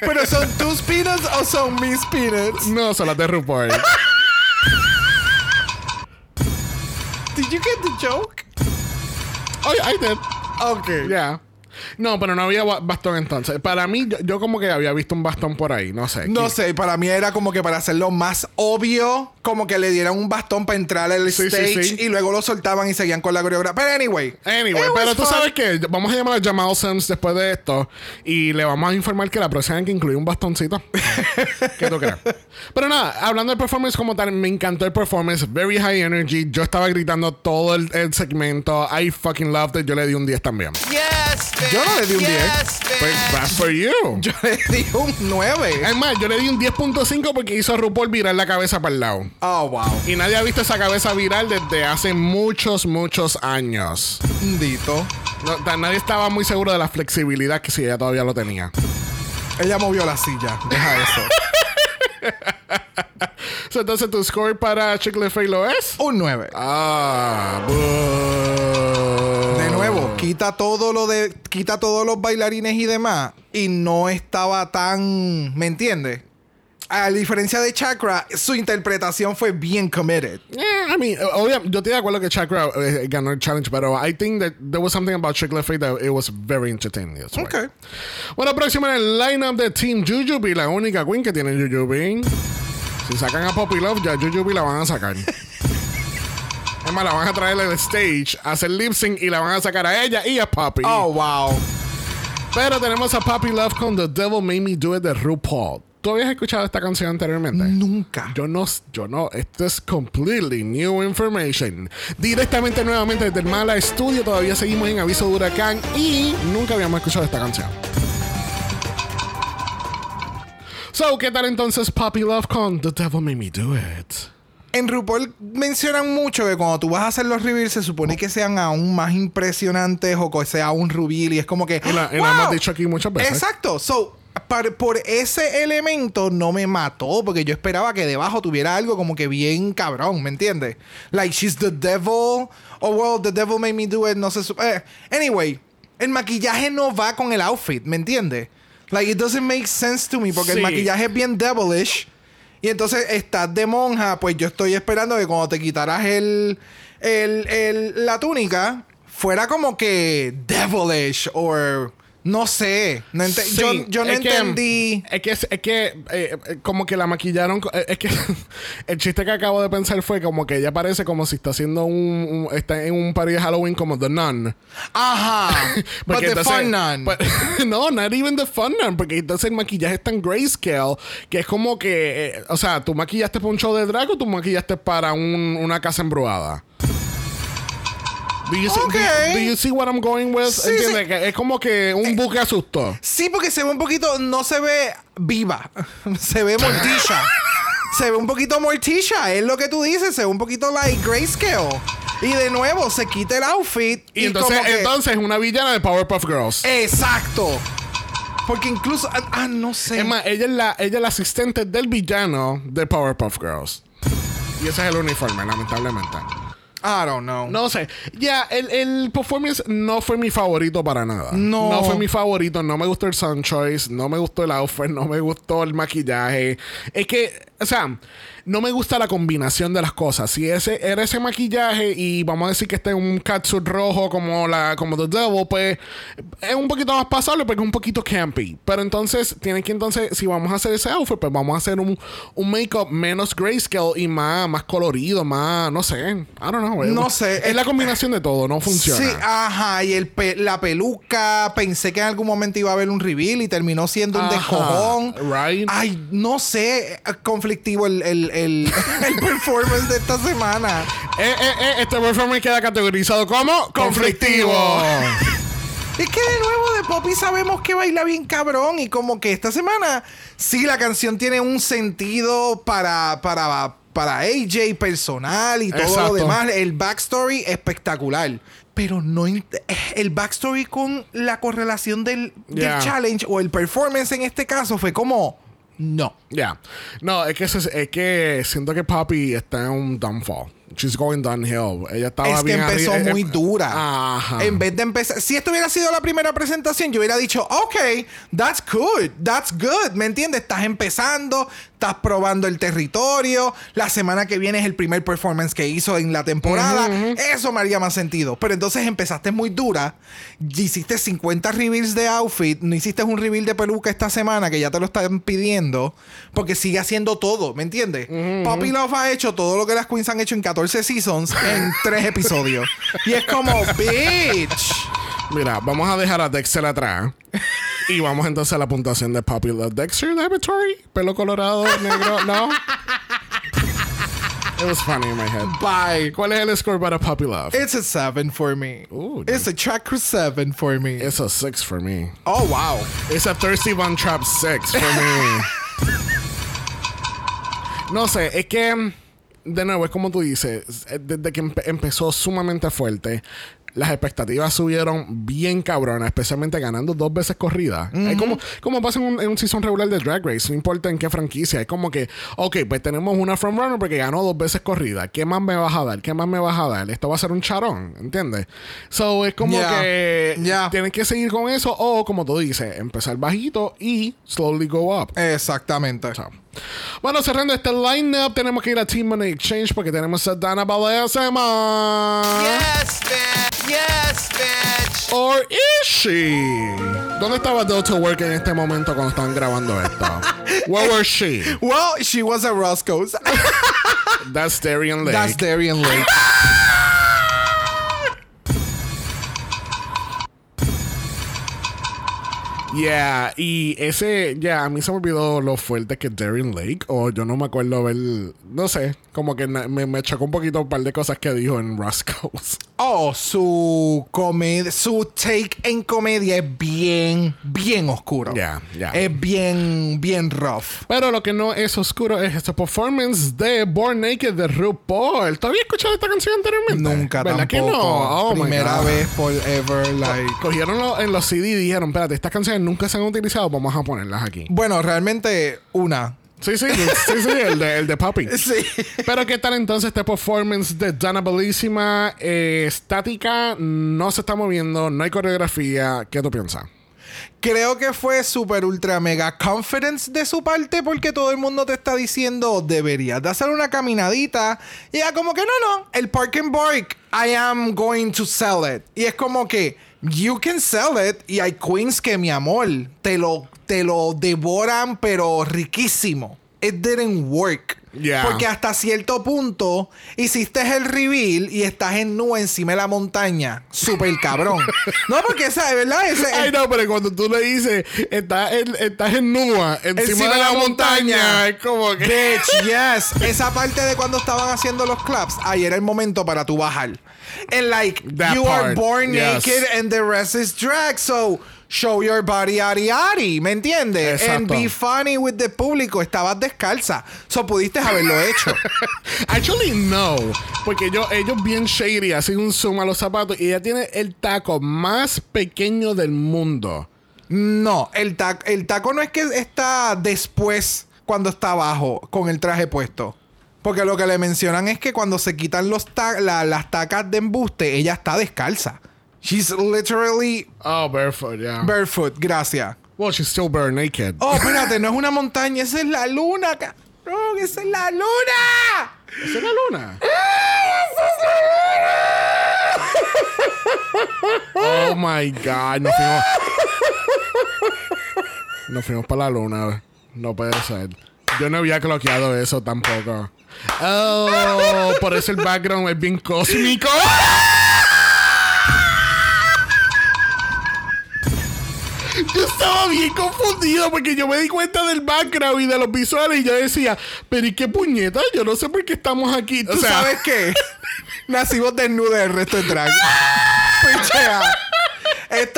Pero son tus peanuts o son mis peanuts? no, son las de RuPaul. Did you get the joke? Oh, yeah, I did. Okay. Yeah. No, pero no había ba- bastón entonces. Para mí, yo, yo como que había visto un bastón por ahí, no sé. No ¿Qué- sé, para mí era como que para hacerlo más obvio, como que le dieran un bastón para entrar al Sí, sí, stage sí. y luego lo soltaban y seguían con la coreografía. Pero anyway. Anyway, pero tú fun. sabes que vamos a llamar a Jamal Sims después de esto y le vamos a informar que la próxima hay que incluir un bastoncito. ¿Qué tú crees? Pero nada, hablando del performance como tal, me encantó el performance, very high energy. Yo estaba gritando todo el, el segmento. I fucking loved it. Yo le di un 10 también. Yes, bitch. Yo no le di un yes, 10. Pues, bad for you. Yo le di un 9. Es más, yo le di un 10.5 porque hizo a RuPaul virar la cabeza para el lado. Oh, wow. Y nadie ha visto esa cabeza viral desde hace muchos, muchos años. Dito. No, nadie estaba muy seguro de la flexibilidad que si ella todavía lo tenía. Ella movió la silla. Deja eso. So, entonces, ¿tu score para Fey lo es? un 9. Ah, boo. Quita todo lo de. Quita todos los bailarines y demás. Y no estaba tan. ¿Me entiendes? A diferencia de Chakra, su interpretación fue bien committed. Yeah, I mean, obvio, yo estoy de acuerdo que Chakra eh, ganó el challenge, pero I think that there was something about Chicle Fey that it was very entertaining. That's why. Ok. Bueno, próximo en el lineup de Team Jujubee, la única queen que tiene Jujubee. Si sacan a Poppy Love, ya Jujubee la van a sacar. La van a traer al stage, a hacer lip sync y la van a sacar a ella y a Poppy. Oh, wow. Pero tenemos a Poppy Love con The Devil Made Me Do It de RuPaul. ¿Tú habías escuchado esta canción anteriormente? Nunca. Yo no, yo no, esto es completely new information. Directamente nuevamente desde el Mala Estudio, todavía seguimos en aviso de huracán y nunca habíamos escuchado esta canción. So, ¿qué tal entonces Poppy Love con The Devil Made Me Do It? En RuPaul mencionan mucho que cuando tú vas a hacer los reveals se supone que sean aún más impresionantes o que sea un reveal y es como que... Y la- y ¡wow! hemos dicho aquí muchas veces. Exacto. So, par- por ese elemento no me mató porque yo esperaba que debajo tuviera algo como que bien cabrón, ¿me entiendes? Like, she's the devil. Oh, well, the devil made me do it. No sé. eh, Anyway, el maquillaje no va con el outfit, ¿me entiendes? Like, it doesn't make sense to me porque Sí. el maquillaje es bien devilish. Y entonces estás de monja, pues yo estoy esperando que cuando te quitaras el, el, el- la túnica, fuera como que devilish o no sé. No ente- Sí, yo, yo no es que- entendí. es que, es que eh, como que la maquillaron. eh, Es que el chiste que acabo de pensar fue como que ella parece como si está haciendo un. un- está en un party de Halloween como The Nun. Ajá. But Porque the entonces- fun nun. but- no, not even the fun nun. Porque entonces el maquillaje es tan grayscale que es como que. eh, o sea, tú maquillaste para un show de drag o tú maquillaste para un- una casa embrujada. Do you, see, do- Ok. do you see what I'm going with? Sí, ¿Entiendes? sí. Que es como que un buque asustó. Sí, porque se ve un poquito, no se ve viva. se ve morticia. se ve un poquito morticia. Es lo que tú dices. Se ve un poquito like grayscale. Y de nuevo, se quita el outfit. Y, entonces, como que- entonces es una villana de Powerpuff Girls. Exacto. Porque incluso. Ah, ah, no sé. es más, ella es, la, ella es la asistente del villano de Powerpuff Girls. Y ese es el uniforme, lamentablemente. I don't know. No sé. Ya, el, el performance no fue mi favorito para nada. No. No fue mi favorito. No me gustó el sun choice. No me gustó el outfit. No me gustó el maquillaje. Es que o sea, no me gusta la combinación de las cosas. Si ese era ese maquillaje y vamos a decir que está en un catsuit rojo como la como The Devil, pues es un poquito más pasable porque es un poquito campy. Pero entonces tiene que entonces si vamos a hacer ese outfit, pues vamos a hacer un, un make-up menos grayscale y más más colorido, más no sé, I don't know. No sé. Es la combinación de todo, no funciona. Sí, ajá, y el pe- la peluca, pensé que en algún momento iba a haber un reveal y terminó siendo un Ajá, descojón. right. Ay, no sé, eh, conflictivo el, el, el, el performance de esta semana. Eh, eh, eh, este performance queda categorizado como conflictivo. Es que de nuevo de Poppy sabemos que baila bien cabrón y como que esta semana sí la canción tiene un sentido para para para AJ personal y todo Exacto. lo demás, el backstory espectacular. Pero no el backstory con la correlación del, del challenge o el performance en este caso fue como no. Ya. No, es que, es que siento que Poppy está en un downfall. She's going downhill. Ella estaba es que bien empezó muy eh, dura. Ajá. En vez de empezar. Si esto hubiera sido la primera presentación, yo hubiera dicho, ok, that's good, that's good. ¿Me entiendes? Estás empezando, estás probando el territorio. La semana que viene es el primer performance que hizo en la temporada. Eso me haría más sentido. Pero entonces empezaste muy dura. Hiciste 50 reveals de outfit. No hiciste un reveal de peluca esta semana que ya te lo están pidiendo. Porque sigue haciendo todo, ¿me entiendes? Poppy Love ha hecho todo lo que las queens han hecho en 14 seasons en 3 episodios. Y es como, bitch. Mira, vamos a dejar a Dexter atrás. y vamos entonces a la puntuación de Love. Dexter Laboratory, pelo colorado, negro, no. It was funny in my head. Bye. ¿Cuál es el score para Poppy Love? It's a 7 for me. Ooh, It's a tracker 7 for me. It's a six for me. oh, wow. It's a Thirsty Von Trap six for me. No sé, es que, de nuevo, es como tú dices, eh, desde que empe- empezó sumamente fuerte, las expectativas subieron bien cabronas, especialmente ganando dos veces corrida. Es como, como pasa en un, en un season regular de Drag Race, no importa en qué franquicia, es como que, ok, pues tenemos una frontrunner porque ganó dos veces corrida. ¿Qué más me vas a dar? ¿Qué más me vas a dar? Esto va a ser un charón, ¿entiendes? So, es como Yeah. que Yeah. tienes que seguir con eso o, como tú dices, empezar bajito y slowly go up. Exactamente. So. Bueno, cerrando este lineup, tenemos que ir a Team Money Exchange porque tenemos a Dana Balesema. Yes, bitch. Yes, bitch. Or is she? ¿Dónde estaba Delta Work en este momento cuando estaban grabando esto? Where was she? Well, she was at Roscoe's. That's Darian Lake. That's Darian Lake. Yeah, y ese, ya, a mí se me olvidó lo fuerte que es Darian Lake, o yo no me acuerdo ver, no sé, como que me, me chocó un poquito un par de cosas que dijo en Roscoe's. Oh, su comedia, su take en comedia es bien, bien oscuro. Ya, ya. Es bien, bien rough. Pero lo que no es oscuro es este performance de Born Naked de RuPaul. ¿Todavía has escuchado esta canción anteriormente? Nunca ¿Verdad tampoco. que no? Oh my Primera God. vez por ever, like. Cogieron en los CD y dijeron, espérate, estas canciones nunca se han utilizado, vamos a ponerlas aquí. Bueno, realmente una. Sí, sí, sí, sí, el de, el de Poppy. Sí. Pero ¿qué tal entonces este performance de Dana Bellísima? Eh, estática, no se está moviendo, no hay coreografía. ¿Qué tú piensas? Creo que fue super ultra mega confidence de su parte porque todo el mundo te está diciendo deberías de hacer una caminadita y ya como que no, no, el park and I am going to sell it. Y es como que you can sell it y hay queens que mi amor te lo, te lo devoran pero riquísimo. It didn't work. Yeah. Porque hasta cierto punto hiciste el reveal y estás en nube encima de la montaña. Super cabrón. no, porque esa, de verdad, ese, Ay, no, pero cuando tú le dices, estás en, estás en Nua, encima, de la, montaña, es como que... Bitch, yes. Esa parte de cuando estaban haciendo los claps, ahí era el momento para tú bajar. And like, That you are born yes. naked and the rest is drag. So, show your body, ari, ari. ¿Me entiendes? And Exacto. be funny with the público. Estabas descalza. So, pudiste haberlo hecho. Actually, no. Porque yo, ellos bien shady, hacen un zoom a los zapatos y ella tiene el taco más pequeño del mundo. No, el, ta- el taco no es que está después cuando está abajo con el traje puesto. Porque lo que le mencionan es que cuando se quitan los ta- la- las tacas de embuste, ella está descalza. She's literally Oh, barefoot, yeah. barefoot, gracias. well, she's still bare naked. Oh, espérate, no es una montaña, esa es la luna. ca- ¡No, esa es la luna! ¿Esa es la luna? Oh my God. Nos fuimos. Nos fuimos para la luna. No puede ser. Yo no había cloqueado eso tampoco. Oh, por eso el background es bien cósmico. Yo estaba bien confundido porque yo me di cuenta del background y de los visuales y yo decía, pero ¿y qué puñeta? Yo no sé por qué estamos aquí. ¿Tú sabes qué? Nacimos desnudos el resto de drag. Pichea.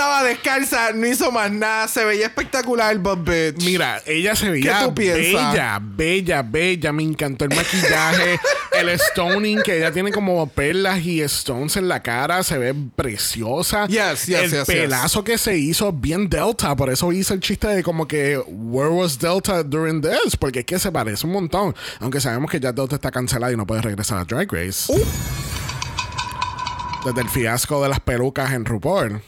Estaba descalza, no hizo más nada, se veía espectacular, but bitch. Mira, ella se veía ¿Qué tú piensas? bella, bella, bella. Me encantó el maquillaje, el stoning, que ella tiene como perlas y stones en la cara. Se ve preciosa. Yes, yes, el yes, pelazo que se hizo bien Delta. Por eso hice el chiste de como que, where was Delta during this? Porque es que se parece un montón. Aunque sabemos que ya Delta está cancelada y no puede regresar a Drag Race. Uh. Desde el fiasco de las pelucas en RuPaul.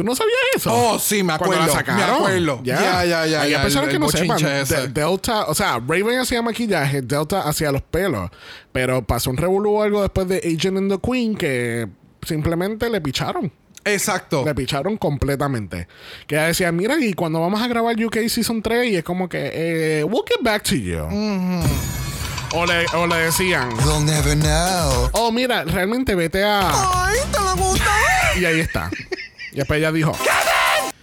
¿Tú no sabías eso? Oh, sí, me Cuando la acuerdo, sacaron. me acuerdo. Ya, ya, ya, Hay personas el- que el no sepan. De- Delta, o sea, Raven hacía maquillaje, Delta hacía los pelos. Pero pasó un revolú o algo después de Agent and the Queen que simplemente le picharon. Exacto. Le picharon completamente. Que ella decía, mira, y cuando vamos a grabar UK Season 3, y es como que, eh, we'll get back to you. o, le, o le decían, You'll never know. oh, mira, realmente vete a. ¡Ay, te lo gusta! Y ahí está. Y después ella dijo,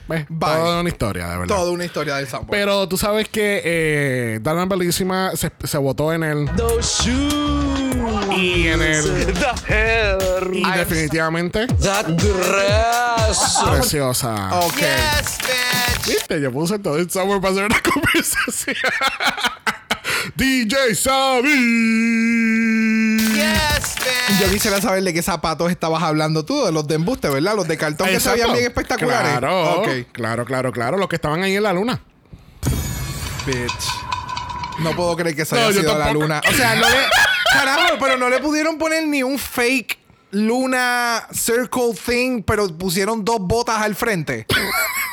"Ves, Bye. toda una historia, de verdad. Toda una historia del soundboard. Pero tú sabes que eh, Dana Bellísima se, se votó en el. Those shoes. Y en el. The hair. Y definitivamente. That dress. Preciosa. Ok. Yes, bitch. Viste, yo puse todo el software para hacer una conversación. DJ Sabi. Yes, bitch. Yo quisiera saber de qué zapatos estabas hablando tú, de los de embuste, ¿verdad? Los de cartón que veían bien espectaculares. Claro, claro, claro, claro. Los que estaban ahí en la luna. Bitch. No puedo creer que se No, haya sido la luna. O sea, no le. Carajo, pero no le pudieron poner ni un fake luna circle thing, pero pusieron dos botas al frente.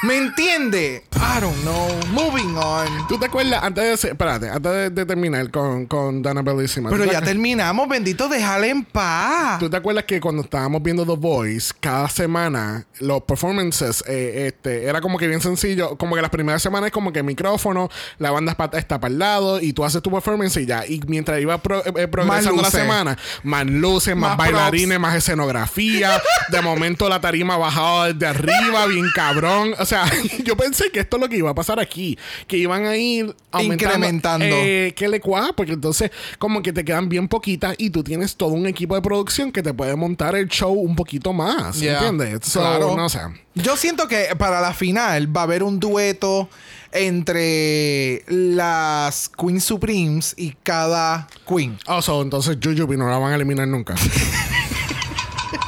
¿Me entiende? I don't know. Moving on. ¿Tú te acuerdas? Antes de, espérate, antes de, de terminar con, con Dana Bellísima. Pero ¿tú te ya terminamos, bendito, déjale en paz. ¿Tú te acuerdas que cuando estábamos viendo The Voice, cada semana los performances, eh, este, era como que bien sencillo, como que las primeras semanas es como que micrófono, la banda está, está para el lado y tú haces tu performance y ya. Y mientras iba pro- eh, eh, progresando la semana, más luces, más, Más bailarines, más escenografía. de momento la tarima bajaba desde arriba, bien cabrón. O sea, yo pensé que esto es lo que iba a pasar aquí, que iban a ir Incrementando. eh, que le cuaja, porque entonces como que te quedan bien poquitas y tú tienes todo un equipo de producción que te puede montar el show un poquito más, Yeah. ¿entiendes? So, Claro. no sé. Yo siento que para la final va a haber un dueto entre las Queen Supremes y cada Queen. Oh, so, entonces Jujubee no la van a eliminar nunca.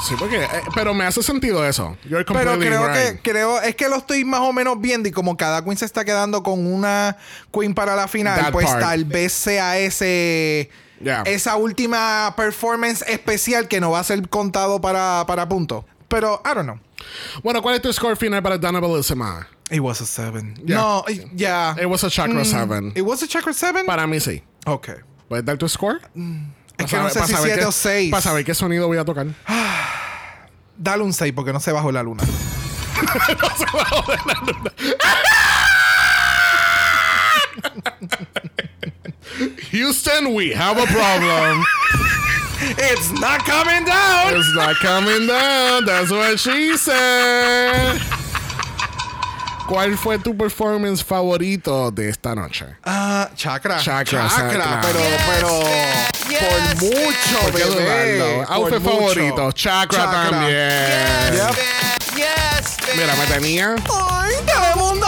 sí, porque... eh, pero me hace sentido eso. You're Pero creo right. que creo es que lo estoy más o menos viendo y como cada queen se está quedando con una queen para la final, That pues part. tal vez sea ese Yeah. esa última performance especial que no va a ser contado para para punto. Pero I don't know. Bueno, ¿cuál es tu score final para Dana Bellissima? It was a seven. Yeah. No, ya. It was a chakra 7. It was a chakra seven. Para mí sí. Ok. ¿Puedes dar tu score? Es que no sé si siete o seis. Para saber qué sonido voy a tocar. Dale un 6 porque no se bajó la luna. Houston, we have a problem. It's not coming down. It's not coming down. That's what she said. ¿Cuál fue tu performance favorito de esta noche? Ah, chakra. Chakra, chakra. Pero, pero. Yes, por mucho, ¿Por bebé. Por Outfit mucho. favorito. Chakra, Chakra. también. Yes, Yep. Yes. Mira, me tenía. ¡Ay, telemundo!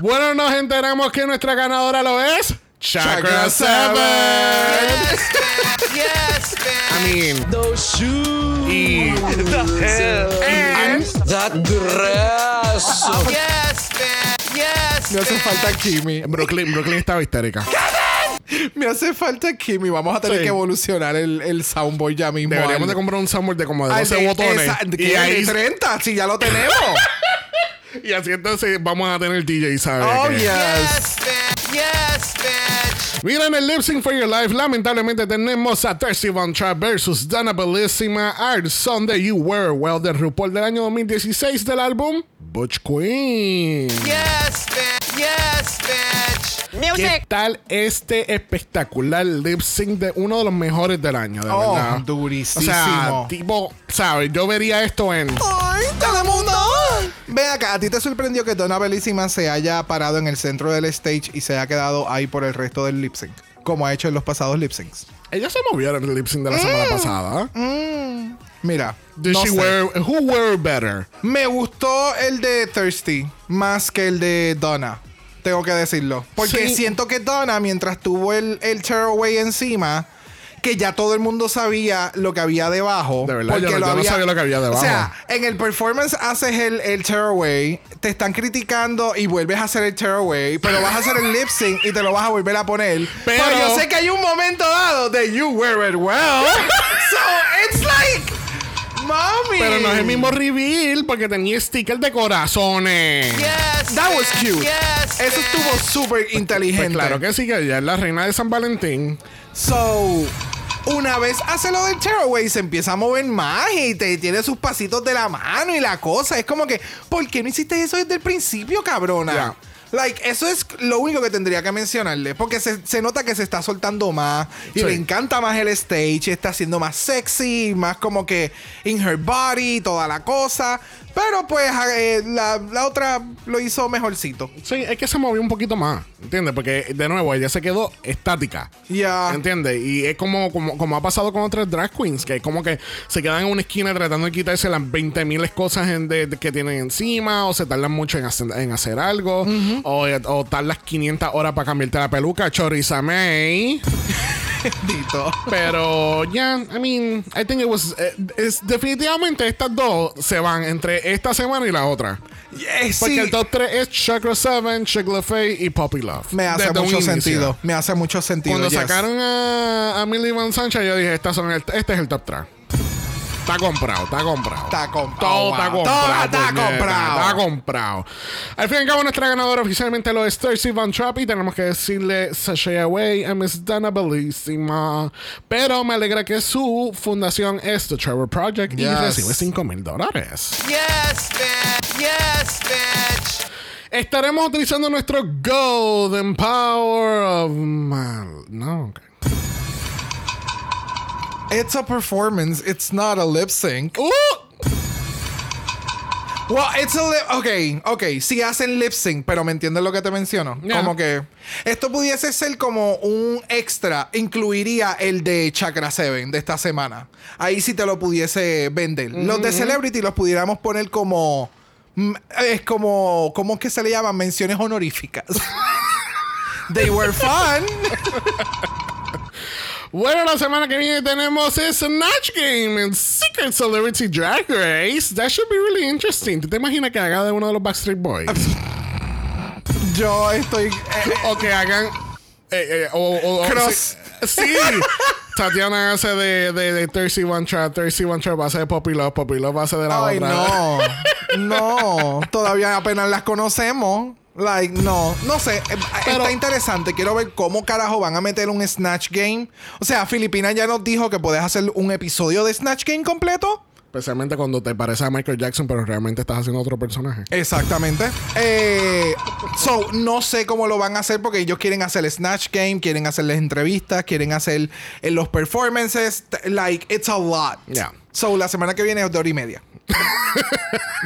Bueno, nos enteramos que nuestra ganadora lo es. Chakra Chakra 7. Yes, bitch. I mean, Those shoes. Y. The hair. That dress. Yes, bitch. Yes, Me hace falta Kimi. Brooklyn, Brooklyn estaba histérica. Me hace falta Kimi. Vamos a tener Sí. que evolucionar el, el soundboard ya mismo. Deberíamos al- de comprar un soundboard de como de al 12 de- botones. esa- y ¿qué? ahí de 30, si ya lo tenemos. Y así entonces vamos a tener DJ, ¿sabes? Oh, yes. Yes, bitch. Mira, en el Lip Sync for Your Life, lamentablemente tenemos a Thirsty Von versus Dana Bellissima, Art Song that You Were Well de RuPaul del año 2016 del álbum Butch Queen. Yes, bitch. Yes, bitch. ¿Qué tal este espectacular lip sync de uno de los mejores del año, de Oh, verdad? durísimo. O sea, tipo, ¿sabes? Yo vería esto en... ¡Ay, todo el mundo! Ve acá, ¿a ti te sorprendió que Donna Bellísima se haya parado en el centro del stage y se haya quedado ahí por el resto del lip sync? Como ha hecho en los pasados lip syncs. Ella se movió en el lip sync de la semana pasada. Mira, Did no she sé. wear, who wear better? me gustó el de Thirsty más que el de Donna. Tengo que decirlo. Porque Sí. siento que Donna, mientras tuvo el, el tearaway encima, que ya todo el mundo sabía lo que había debajo. De verdad, porque yo no- yo no sabía lo que había debajo. O sea, en el performance haces el, el tearaway, te están criticando y vuelves a hacer el tearaway, pero vas a hacer el lip sync y te lo vas a volver a poner. Pero- Pero, yo sé que hay un momento dado de you wear it well. so it's like, mommy. Pero no es el mismo reveal porque tenía sticker de corazones. Yes, That was cute. Yes, Eso estuvo súper Pues inteligente. claro que sí, que ella es la reina de San Valentín. So, una vez hace lo del tearaway, se empieza a mover más y te tiene sus pasitos de la mano y la cosa. Es como que, ¿por qué no hiciste eso desde el principio, cabrona? Ya. Like, eso es lo único que tendría que mencionarle. Porque se, se nota que se está soltando más. Y Sí. le encanta más el stage. Está siendo más sexy. Más como que in her body. Toda la cosa. Pero pues eh, la, la otra lo hizo mejorcito. Sí, es que se movió un poquito más, ¿entiendes? Porque, de nuevo, ella se quedó estática. Ya. ¿Entiendes? Y es como, como, como ha pasado con otras drag queens, que es como que se quedan en una esquina tratando de quitarse las 20 mil cosas en- de- de- que tienen encima, o se tardan mucho en hacer, en hacer algo, o, o tardas 500 horas para cambiarte la peluca, Choriza May. Bendito. Pero ya, I mean, I think it was. eh, es, definitivamente estas dos se van entre esta semana y la otra. Eh, Porque sí. el top 3 es Chakra 7, Chick Fay y Poppy Love. Me hace Desde mucho sentido. Me hace mucho sentido. Cuando yes. sacaron a, a Millie Van Sánchez, yo dije, Estas son el- este es el top 3. Está comprado, está comprado. Está comprado. Todo está Todo comprado. está puñeta, comprado. Está comprado. Al fin y al cabo, nuestra ganadora oficialmente lo es Thirsty Van Trapp y tenemos que decirle sashay away a Miss Dana Bellissima. Pero me alegra que su fundación es The Trevor Project y Yes. recibe 5 mil dólares. Yes, bitch. Yes, bitch. Estaremos utilizando nuestro Golden Power of Mal. No, ok. It's a performance. It's not a lip sync. ¡Uh! Well, it's a lip. Ok, ok. Sí hacen lip sync, pero ¿me entiendes lo que te menciono? Yeah. Como que esto pudiese ser como un extra. Incluiría el de Chakra 7 de esta semana. Ahí sí te lo pudiese vender. Los de Celebrity los pudiéramos poner como. mm, Es como. ¿Cómo es que se le llaman? Menciones honoríficas. They were fun. Bueno, la semana que viene tenemos Snatch Game en Secret Celebrity Drag Race. That should be really interesting. ¿Tú te imaginas que haga de uno de los Backstreet Boys? Yo estoy. eh, o que hagan. eh, eh, o, o- o- Cross. Sí. sí. Tatiana hace de, de, de Thirsty One Trap. Thirsty One Trap va a ser de Poppy Love. Poppy Love va a ser de la Ay, otra. no. No. Todavía apenas las conocemos. Like, no. No sé. Eh, Pero- Está interesante. Quiero ver cómo carajo van a meter un Snatch Game. O sea, Filipina ya nos dijo que puedes hacer un episodio de Snatch Game completo. Especialmente cuando te pareces a Michael Jackson, pero realmente estás haciendo otro personaje. Exactamente. Eh, so, no sé cómo lo van a hacer porque ellos quieren hacer el Snatch Game, quieren hacer las entrevistas, quieren hacer eh, los performances. Like, it's a lot. Yeah. So, la semana que viene es de hora y media.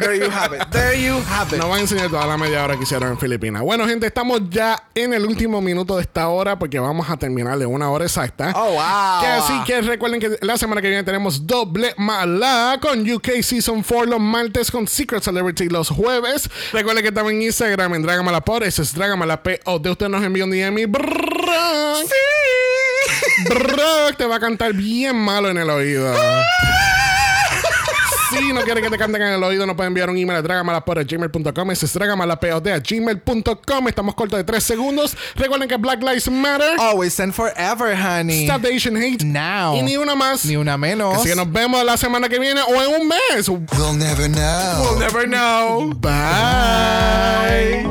There you have it. There you have it. No van a enseñar toda la media hora que hicieron en Filipinas. Bueno, gente, estamos ya en el último minuto de esta hora porque vamos a terminar de una hora exacta. Oh, wow. Que así que recuerden que la semana que viene tenemos doble mala con UK Season 4 los martes con Secret Celebrity los jueves. Recuerden que también en Instagram en Dragamala por eso es Dragamala P o de usted nos envía un DM y brrrr, brrrr, te va a cantar bien malo en el oído. Y no quiere que te canten en el oído, no pueden enviar un email a dragamalapod.gmail.com. Ese es dragamalapod.gmail.com. Estamos cortos de 3 segundos. Recuerden que Black Lives Matter. Always and forever, honey. Stop the Asian hate. Now. Y ni una más. Ni una menos. Así que nos vemos la semana que viene o en un mes. We'll never know. We'll never know. Bye.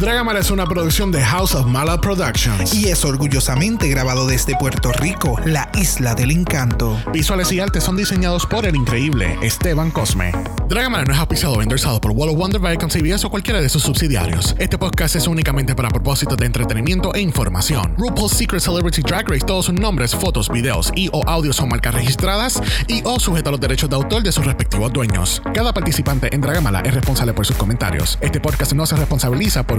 Dragamala es una producción de House of Mala Productions. Y es orgullosamente grabado desde Puerto Rico, la isla del encanto. Visuales y artes son diseñados por el increíble Esteban Cosme. Dragamala no es auspiciado o endorsado por Wall of Wonder, Viacom CBS o cualquiera de sus subsidiarios. Este podcast es únicamente para propósitos de entretenimiento e información. RuPaul's Secret Celebrity Drag Race, todos sus nombres, fotos, videos y o audios son marcas registradas y o sujetos a los derechos de autor de sus respectivos dueños. Cada participante en Dragamala es responsable por sus comentarios. Este podcast no se responsabiliza por